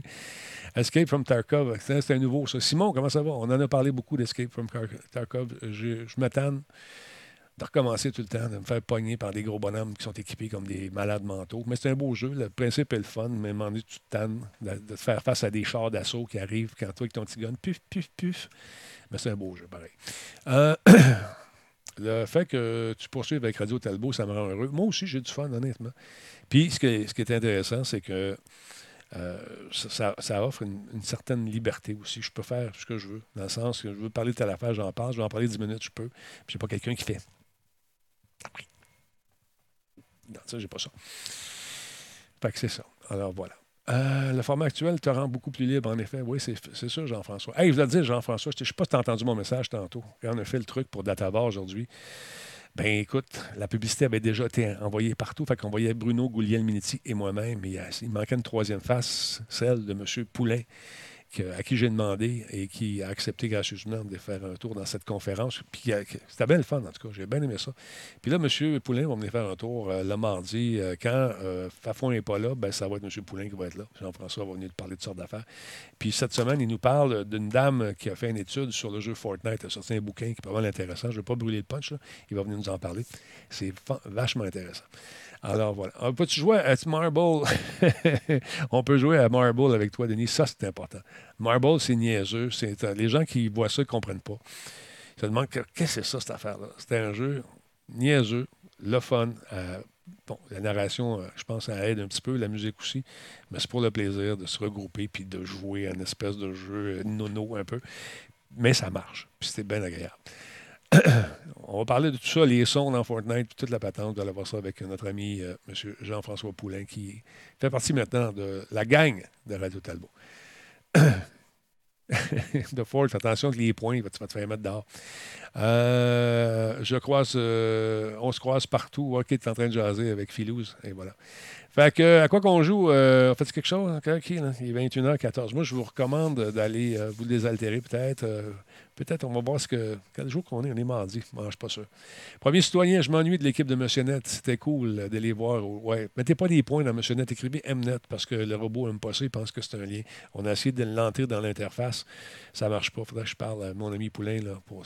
Escape from Tarkov, c'est un nouveau, ça. Simon, comment ça va? On en a parlé beaucoup d'Escape from Tar- Tarkov. Je, je m'attends de recommencer tout le temps, de me faire pogner par des gros bonhommes qui sont équipés comme des malades mentaux. Mais c'est un beau jeu, le principe est le fun, mais moment donné, tu te tannes de, te faire face à des chars d'assaut qui arrivent quand toi avec ton petit gun, puf, puf, puf. Mais c'est un beau jeu, pareil. Euh, (coughs) le fait que tu poursuives avec Radio Talbot, ça me rend heureux. Moi aussi, j'ai du fun, honnêtement. Puis, ce, qui est intéressant, c'est que euh, ça, offre une, une certaine liberté aussi. Je peux faire ce que je veux, dans le sens que je veux parler de telle affaire, j'en parle. Je vais en parler 10 minutes, je peux. Puis, j'ai pas quelqu'un qui fait. Non, ça, j'ai pas ça. Fait que c'est ça. Alors, voilà. Euh, le format actuel te rend beaucoup plus libre, en effet. Oui, c'est ça, Jean-François. Hey, je voulais te dire, Jean-François, je ne sais pas si tu as entendu mon message tantôt. On a fait le truc pour Databar aujourd'hui, ben écoute, la publicité avait déjà été envoyée partout. Fait qu'on voyait Bruno Gouliel-Minetti et moi-même. il manquait une troisième face, celle de M. Poulain, à qui j'ai demandé et qui a accepté gracieusement de faire un tour dans cette conférence. Euh, c'était bien le fun, en tout cas. J'ai bien aimé ça. Puis là, M. Poulain va venir faire un tour euh, le mardi. Euh, quand Fafon n'est pas là, ben, ça va être M. Poulain qui va être là. Jean-François va venir nous parler de sortes d'affaires. Puis cette semaine, il nous parle d'une dame qui a fait une étude sur le jeu Fortnite. Elle a sorti un bouquin qui est pas mal intéressant. Je ne vais pas brûler le punch. Il va venir nous en parler. C'est vachement intéressant. Alors voilà. On peut-tu jouer à Marble? (laughs) On peut jouer à Marble avec toi, Denis. Ça, c'est important. Marble, c'est niaiseux. C'est, euh, les gens qui voient ça ne comprennent pas. Ils se demandent que- qu'est-ce que c'est ça, cette affaire-là? C'était un jeu niaiseux, le fun. euh, la narration, euh, je pense, ça aide un petit peu, la musique aussi. Mais c'est pour le plaisir de se regrouper puis de jouer à une espèce de jeu nono un peu. Mais ça marche. Puis c'était bien agréable. (coughs) On va parler de tout ça, les sons dans Fortnite, toute la patente. Vous allez voir ça avec notre ami M. Jean-François Poulain, qui fait partie maintenant de la gang de Radio Talbot. (coughs) de Fort, attention que les points, tu vas te faire mettre dehors. Euh, je croise, euh, on se croise partout. OK, tu es en train de jaser avec Philouz, et voilà. Fait que, à quoi qu'on joue, euh, on fait quelque chose? Il est 21h14. Moi, je vous recommande d'aller euh, vous désaltérer peut-être. euh, peut-être, on va voir ce que. Quel jour qu'on est? On est mardi. Bon, je suis pas sûr. Premier citoyen, je m'ennuie de l'équipe de Monsieur Net. C'était cool de les voir. Ouais. Mettez pas des points dans Monsieur Net. Écrivez Mnet parce que le robot aime pas ça. Il pense que c'est un lien. On a essayé de l'entrer dans l'interface. Ça marche pas. Faudrait que je parle à mon ami Poulain. Là, pour,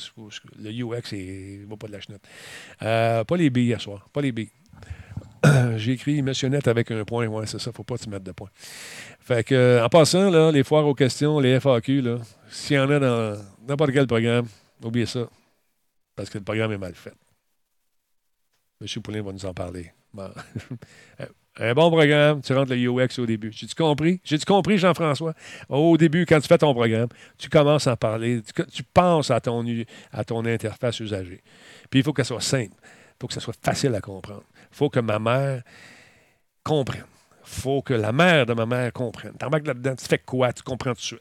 le UX, il va pas de la chenette. Euh, pas les billes à soir. Pas les billes. (coughs) J'ai écrit Monsieur avec un point. Ouais, c'est ça. Faut pas te mettre de point. Fait que, euh, en passant, les foires aux questions, les FAQ, s'il y en a dans n'importe quel programme, oubliez ça. Parce que le programme est mal fait. M. Poulin va nous en parler. Bon. (laughs) Un bon programme, tu rentres le UX au début. J'ai-tu compris? J'ai-tu compris, Jean-François? Au début, quand tu fais ton programme, tu commences à en parler, tu, penses à ton, u- à ton interface usagée. Puis il faut qu'elle soit simple. Il faut que ça soit facile à comprendre. Faut que ma mère comprenne. Faut que la mère de ma mère comprenne. T'embarques là-dedans, tu fais quoi? Tu comprends tout de suite.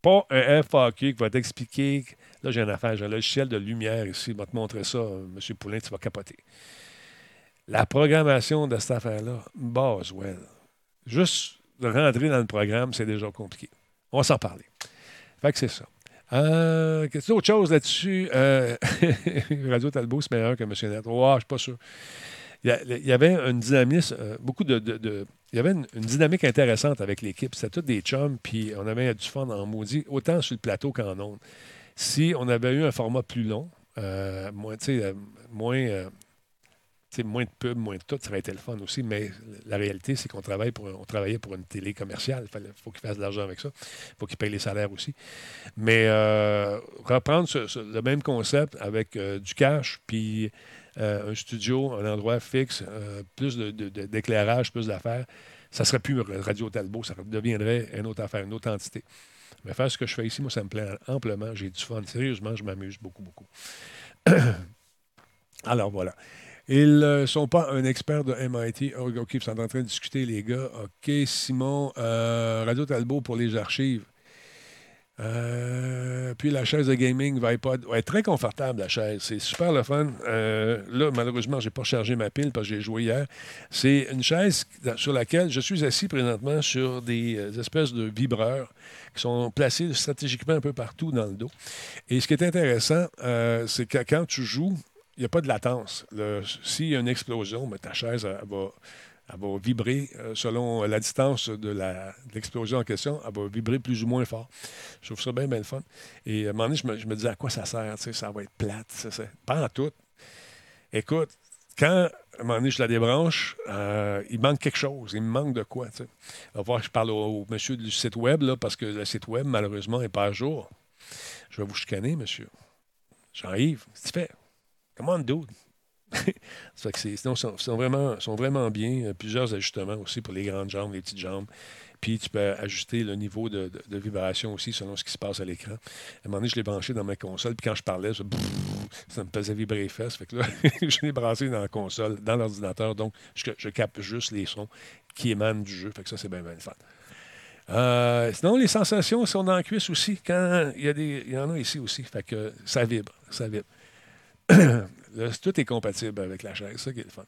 Pas un FAQ qui va t'expliquer. que- Là, j'ai une affaire, j'ai un logiciel de lumière ici. Je vais te montrer ça, euh, M. Poulain, tu vas capoter. La programmation de cette affaire-là, Boswell. Juste de rentrer dans le programme, c'est déjà compliqué. On va s'en parler. Fait que c'est ça. Euh, Qu'est-ce autre chose là-dessus? Euh, (laughs) Radio Talbot, c'est meilleur que M. Net. Oh, je suis pas sûr. Il y, avait euh, une, dynamique intéressante avec l'équipe. C'était tous des chums, puis on avait du fun en maudit, autant sur le plateau qu'en ondes. Si on avait eu un format plus long, euh, moins, euh, moins, moins de pubs, moins de tout, ça aurait été le fun aussi. Mais la réalité, c'est qu'on travaille pour, on travaillait pour une télé commerciale. Il faut qu'ils fassent de l'argent avec ça. Il faut qu'ils payent les salaires aussi. Mais reprendre le même concept avec du cash, puis un studio, un endroit fixe, euh, plus d'éclairage, plus d'affaires, ça serait plus Radio Talbot, ça deviendrait une autre affaire, une autre entité. Mais faire ce que je fais ici, moi, ça me plaît amplement. J'ai du fun. Sérieusement, je m'amuse beaucoup, beaucoup. (coughs) Alors voilà. Ils ne sont pas un expert de MIT. OK, ils sont en train de discuter, les gars. OK, Simon, euh, Radio Talbot pour les archives. Euh, puis la chaise de gaming Vipod. Ouais, très confortable, la chaise. C'est super le fun. Euh, là, malheureusement, je n'ai pas chargé ma pile parce que j'ai joué hier. C'est une chaise sur laquelle je suis assis présentement sur des euh, espèces de vibreurs qui sont placés stratégiquement un peu partout dans le dos. Et ce qui est intéressant, c'est que quand tu joues, il n'y a pas de latence. S'il y a une explosion, ben, ta chaise elle va, elle va vibrer euh, selon la distance de l'explosion en question. Elle va vibrer plus ou moins fort. Je trouve ça bien, bien le fun. Et à un moment donné, je me, disais à quoi ça sert. Ça va être plate. ça, ça. Pas en tout. Écoute, quand à un moment donné, je la débranche, euh, il manque quelque chose. Il me manque de quoi. On va voir, je parle au, au monsieur du site web, là, parce que le site web, malheureusement, n'est pas à jour. Je vais vous chicaner, monsieur. Jean-Yves, qu'est-ce que tu fais? Comment dude? (laughs) Ça que c'est- sinon, sont, sont vraiment, sont vraiment bien. Plusieurs ajustements aussi pour les grandes jambes, les petites jambes. Puis tu peux ajuster le niveau de, vibration aussi selon ce qui se passe à l'écran. À un moment donné, je l'ai branché dans ma console, puis quand je parlais, ça, me faisait vibrer les fesses. Fait que là, (laughs) je l'ai branché dans la console, dans l'ordinateur. Donc, je, capte juste les sons qui émanent du jeu. Fait que ça, c'est bien, bien fun. Euh, sinon, les sensations sont dans la cuisse aussi. Quand il y, a des, il y en a ici aussi. Fait que ça vibre. Ça vibre. (clears throat) Là, tout est compatible avec la chaise. Ça qui est le fun.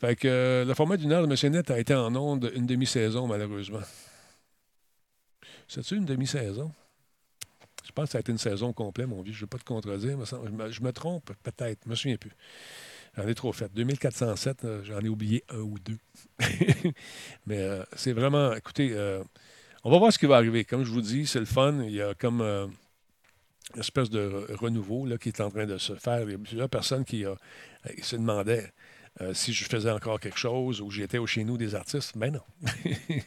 Fait que euh, le format d'une heure de Monsieur Net a été en onde une demi-saison, malheureusement. C'est-tu une demi-saison? Je pense que ça a été une saison complète, mon vieux. Je ne veux pas te contredire. semble- Je me, trompe, peut-être. Je me souviens plus. J'en ai trop fait. 2407, euh, j'en ai oublié un ou deux. (laughs) Mais euh, c'est vraiment... Écoutez, euh, on va voir ce qui va arriver. Comme je vous dis, c'est le fun. Il y a comme... espèce de re- renouveau là, qui est en train de se faire. Il y a plusieurs personnes qui, euh, se demandaient euh, si je faisais encore quelque chose ou j'étais au chez nous des artistes. Ben non. (laughs)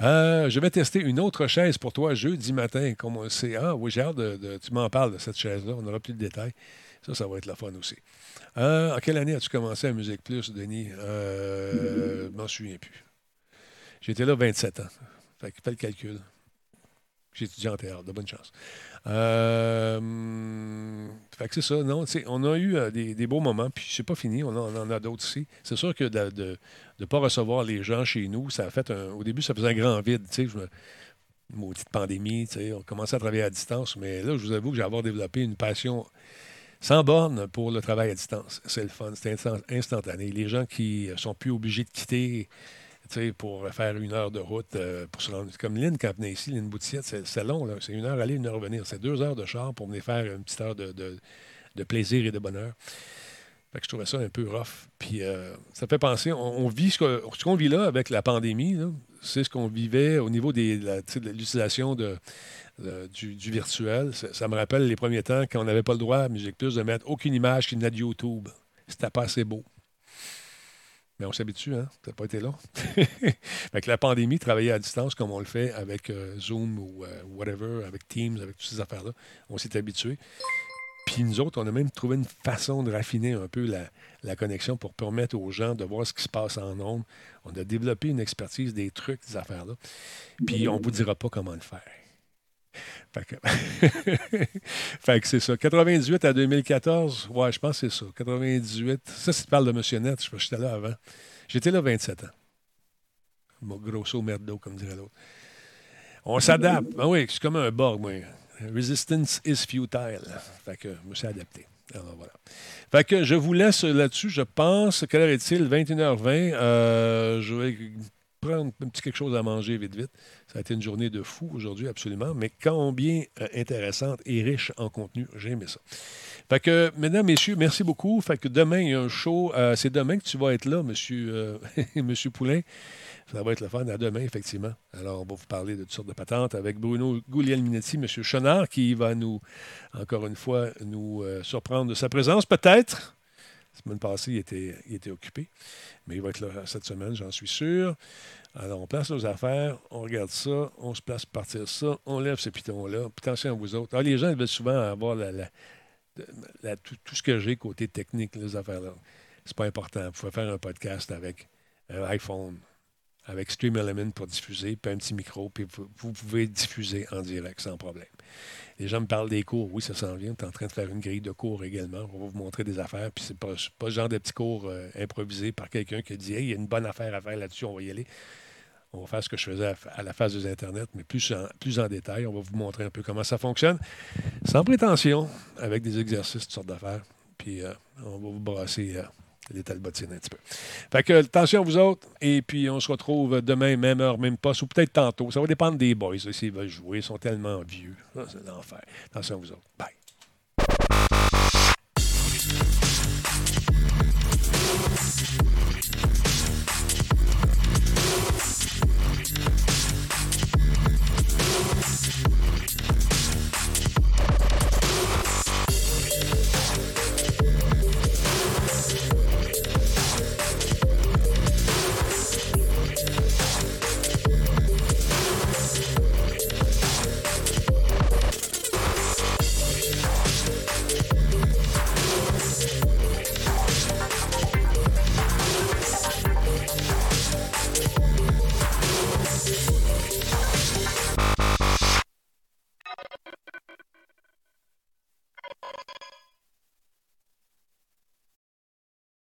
Euh, je vais tester une autre chaise pour toi jeudi matin. Comme on sait. Ah oui, j'ai hâte de, Tu m'en parles de cette chaise-là. On aura plus de détails. Ça, ça va être la fun aussi. En quelle année as-tu commencé à Musique Plus, Denis? Je m'en souviens plus. J'étais là 27 ans. Fait le calcul. J'ai étudié en théâtre, de bonne chance. Euh, fait que c'est ça, non, on a eu euh, des, des beaux moments, puis c'est pas fini, on en, a d'autres ici. C'est sûr que de ne pas recevoir les gens chez nous, ça a fait un, au début, ça faisait un grand vide, tu sais, maudite pandémie, on commençait à travailler à distance, mais là, je vous avoue que j'ai avoir développé une passion sans borne pour le travail à distance. C'est le fun, c'est instant- instantané. Les gens qui euh, sont plus obligés de quitter pour faire une heure de route, euh, pour se rendre. Comme Lynn, quand venait ici, Lynn Boutillette, c'est long, là. C'est une heure aller, une heure revenir. C'est deux heures de char pour venir faire une petite heure de, de- plaisir et de bonheur. Je trouvais ça un peu rough. Puis euh, ça fait penser, on, vit ce qu'on vit là avec la pandémie, c'est ce qu'on vivait au niveau des, de l'utilisation de, du, virtuel. Ça, ça me rappelle les premiers temps quand on n'avait pas le droit à Musique Plus de mettre aucune image qui venait de YouTube. C'était pas assez beau. Mais on s'habitue, hein? Ça pas été long. (laughs) fait que la pandémie, travailler à distance comme on le fait avec euh, Zoom ou euh, whatever, avec Teams, avec toutes ces affaires-là, on s'est habitué. Puis nous autres, on a même trouvé une façon de raffiner un peu la, la connexion pour permettre aux gens de voir ce qui se passe en ondes. On a développé une expertise des trucs, des affaires-là. Puis on ne vous dira pas comment le faire. (laughs) Fait que, c'est ça. 98 à 2014, ouais, je pense que c'est ça. 98, ça, si tu parles de Monsieur Net, je j'étais là avant. J'étais là 27 ans. Mon grosso merdo, comme dirait l'autre. On s'adapte. Ah oui, c'est comme un Borg, moi. Resistance is futile. Fait que je me suis adapté. Alors, voilà. Fait que je vous laisse là-dessus. Je pense, quelle heure est-il? 21h20. Euh, je vais prendre un petit quelque chose à manger vite, vite. Ça a été une journée de fou aujourd'hui, absolument, mais combien euh, intéressante et riche en contenu. J'ai aimé ça. Fait que, mesdames, messieurs, merci beaucoup. Fait que demain, il y a un show. Euh, c'est demain que tu vas être là, monsieur, euh, (laughs) monsieur Poulain. Ça va être le fun à demain, effectivement. Alors, on va vous parler de toutes sortes de patentes avec Bruno Guglielminetti, monsieur Chenard, qui va nous, encore une fois, nous surprendre de sa présence, peut-être. La semaine passée, il était, il était occupé. Mais il va être là cette semaine, j'en suis sûr. Alors, on place nos affaires, on regarde ça, on se place pour partir ça, on lève ce piton-là. Puis attention à vous autres. Alors, les gens ils veulent souvent avoir la, la- tout, tout ce que j'ai côté technique, les affaires-là. C'est pas important. Vous pouvez faire un podcast avec un iPhone, avec Stream Element pour diffuser, puis un petit micro, puis vous, pouvez diffuser en direct sans problème. Les gens me parlent des cours. Oui, ça s'en vient. On est en train de faire une grille de cours également. On va vous montrer des affaires. Puis c'est pas, pas le genre de petits cours euh, improvisés par quelqu'un qui dit Hey, il y a une bonne affaire à faire là-dessus, on va y aller. On va faire ce que je faisais à, à la phase des Internet, mais plus en, plus en détail. On va vous montrer un peu comment ça fonctionne. Sans prétention, avec des exercices, toutes sortes d'affaires. Puis euh, on va vous brasser euh, les talbotines un petit peu. Fait que attention à vous autres. Et puis on se retrouve demain, même heure, même poste, ou peut-être tantôt. Ça va dépendre des boys, s'ils veulent jouer. Ils sont tellement vieux. C'est l'enfer. Attention à vous autres. Bye.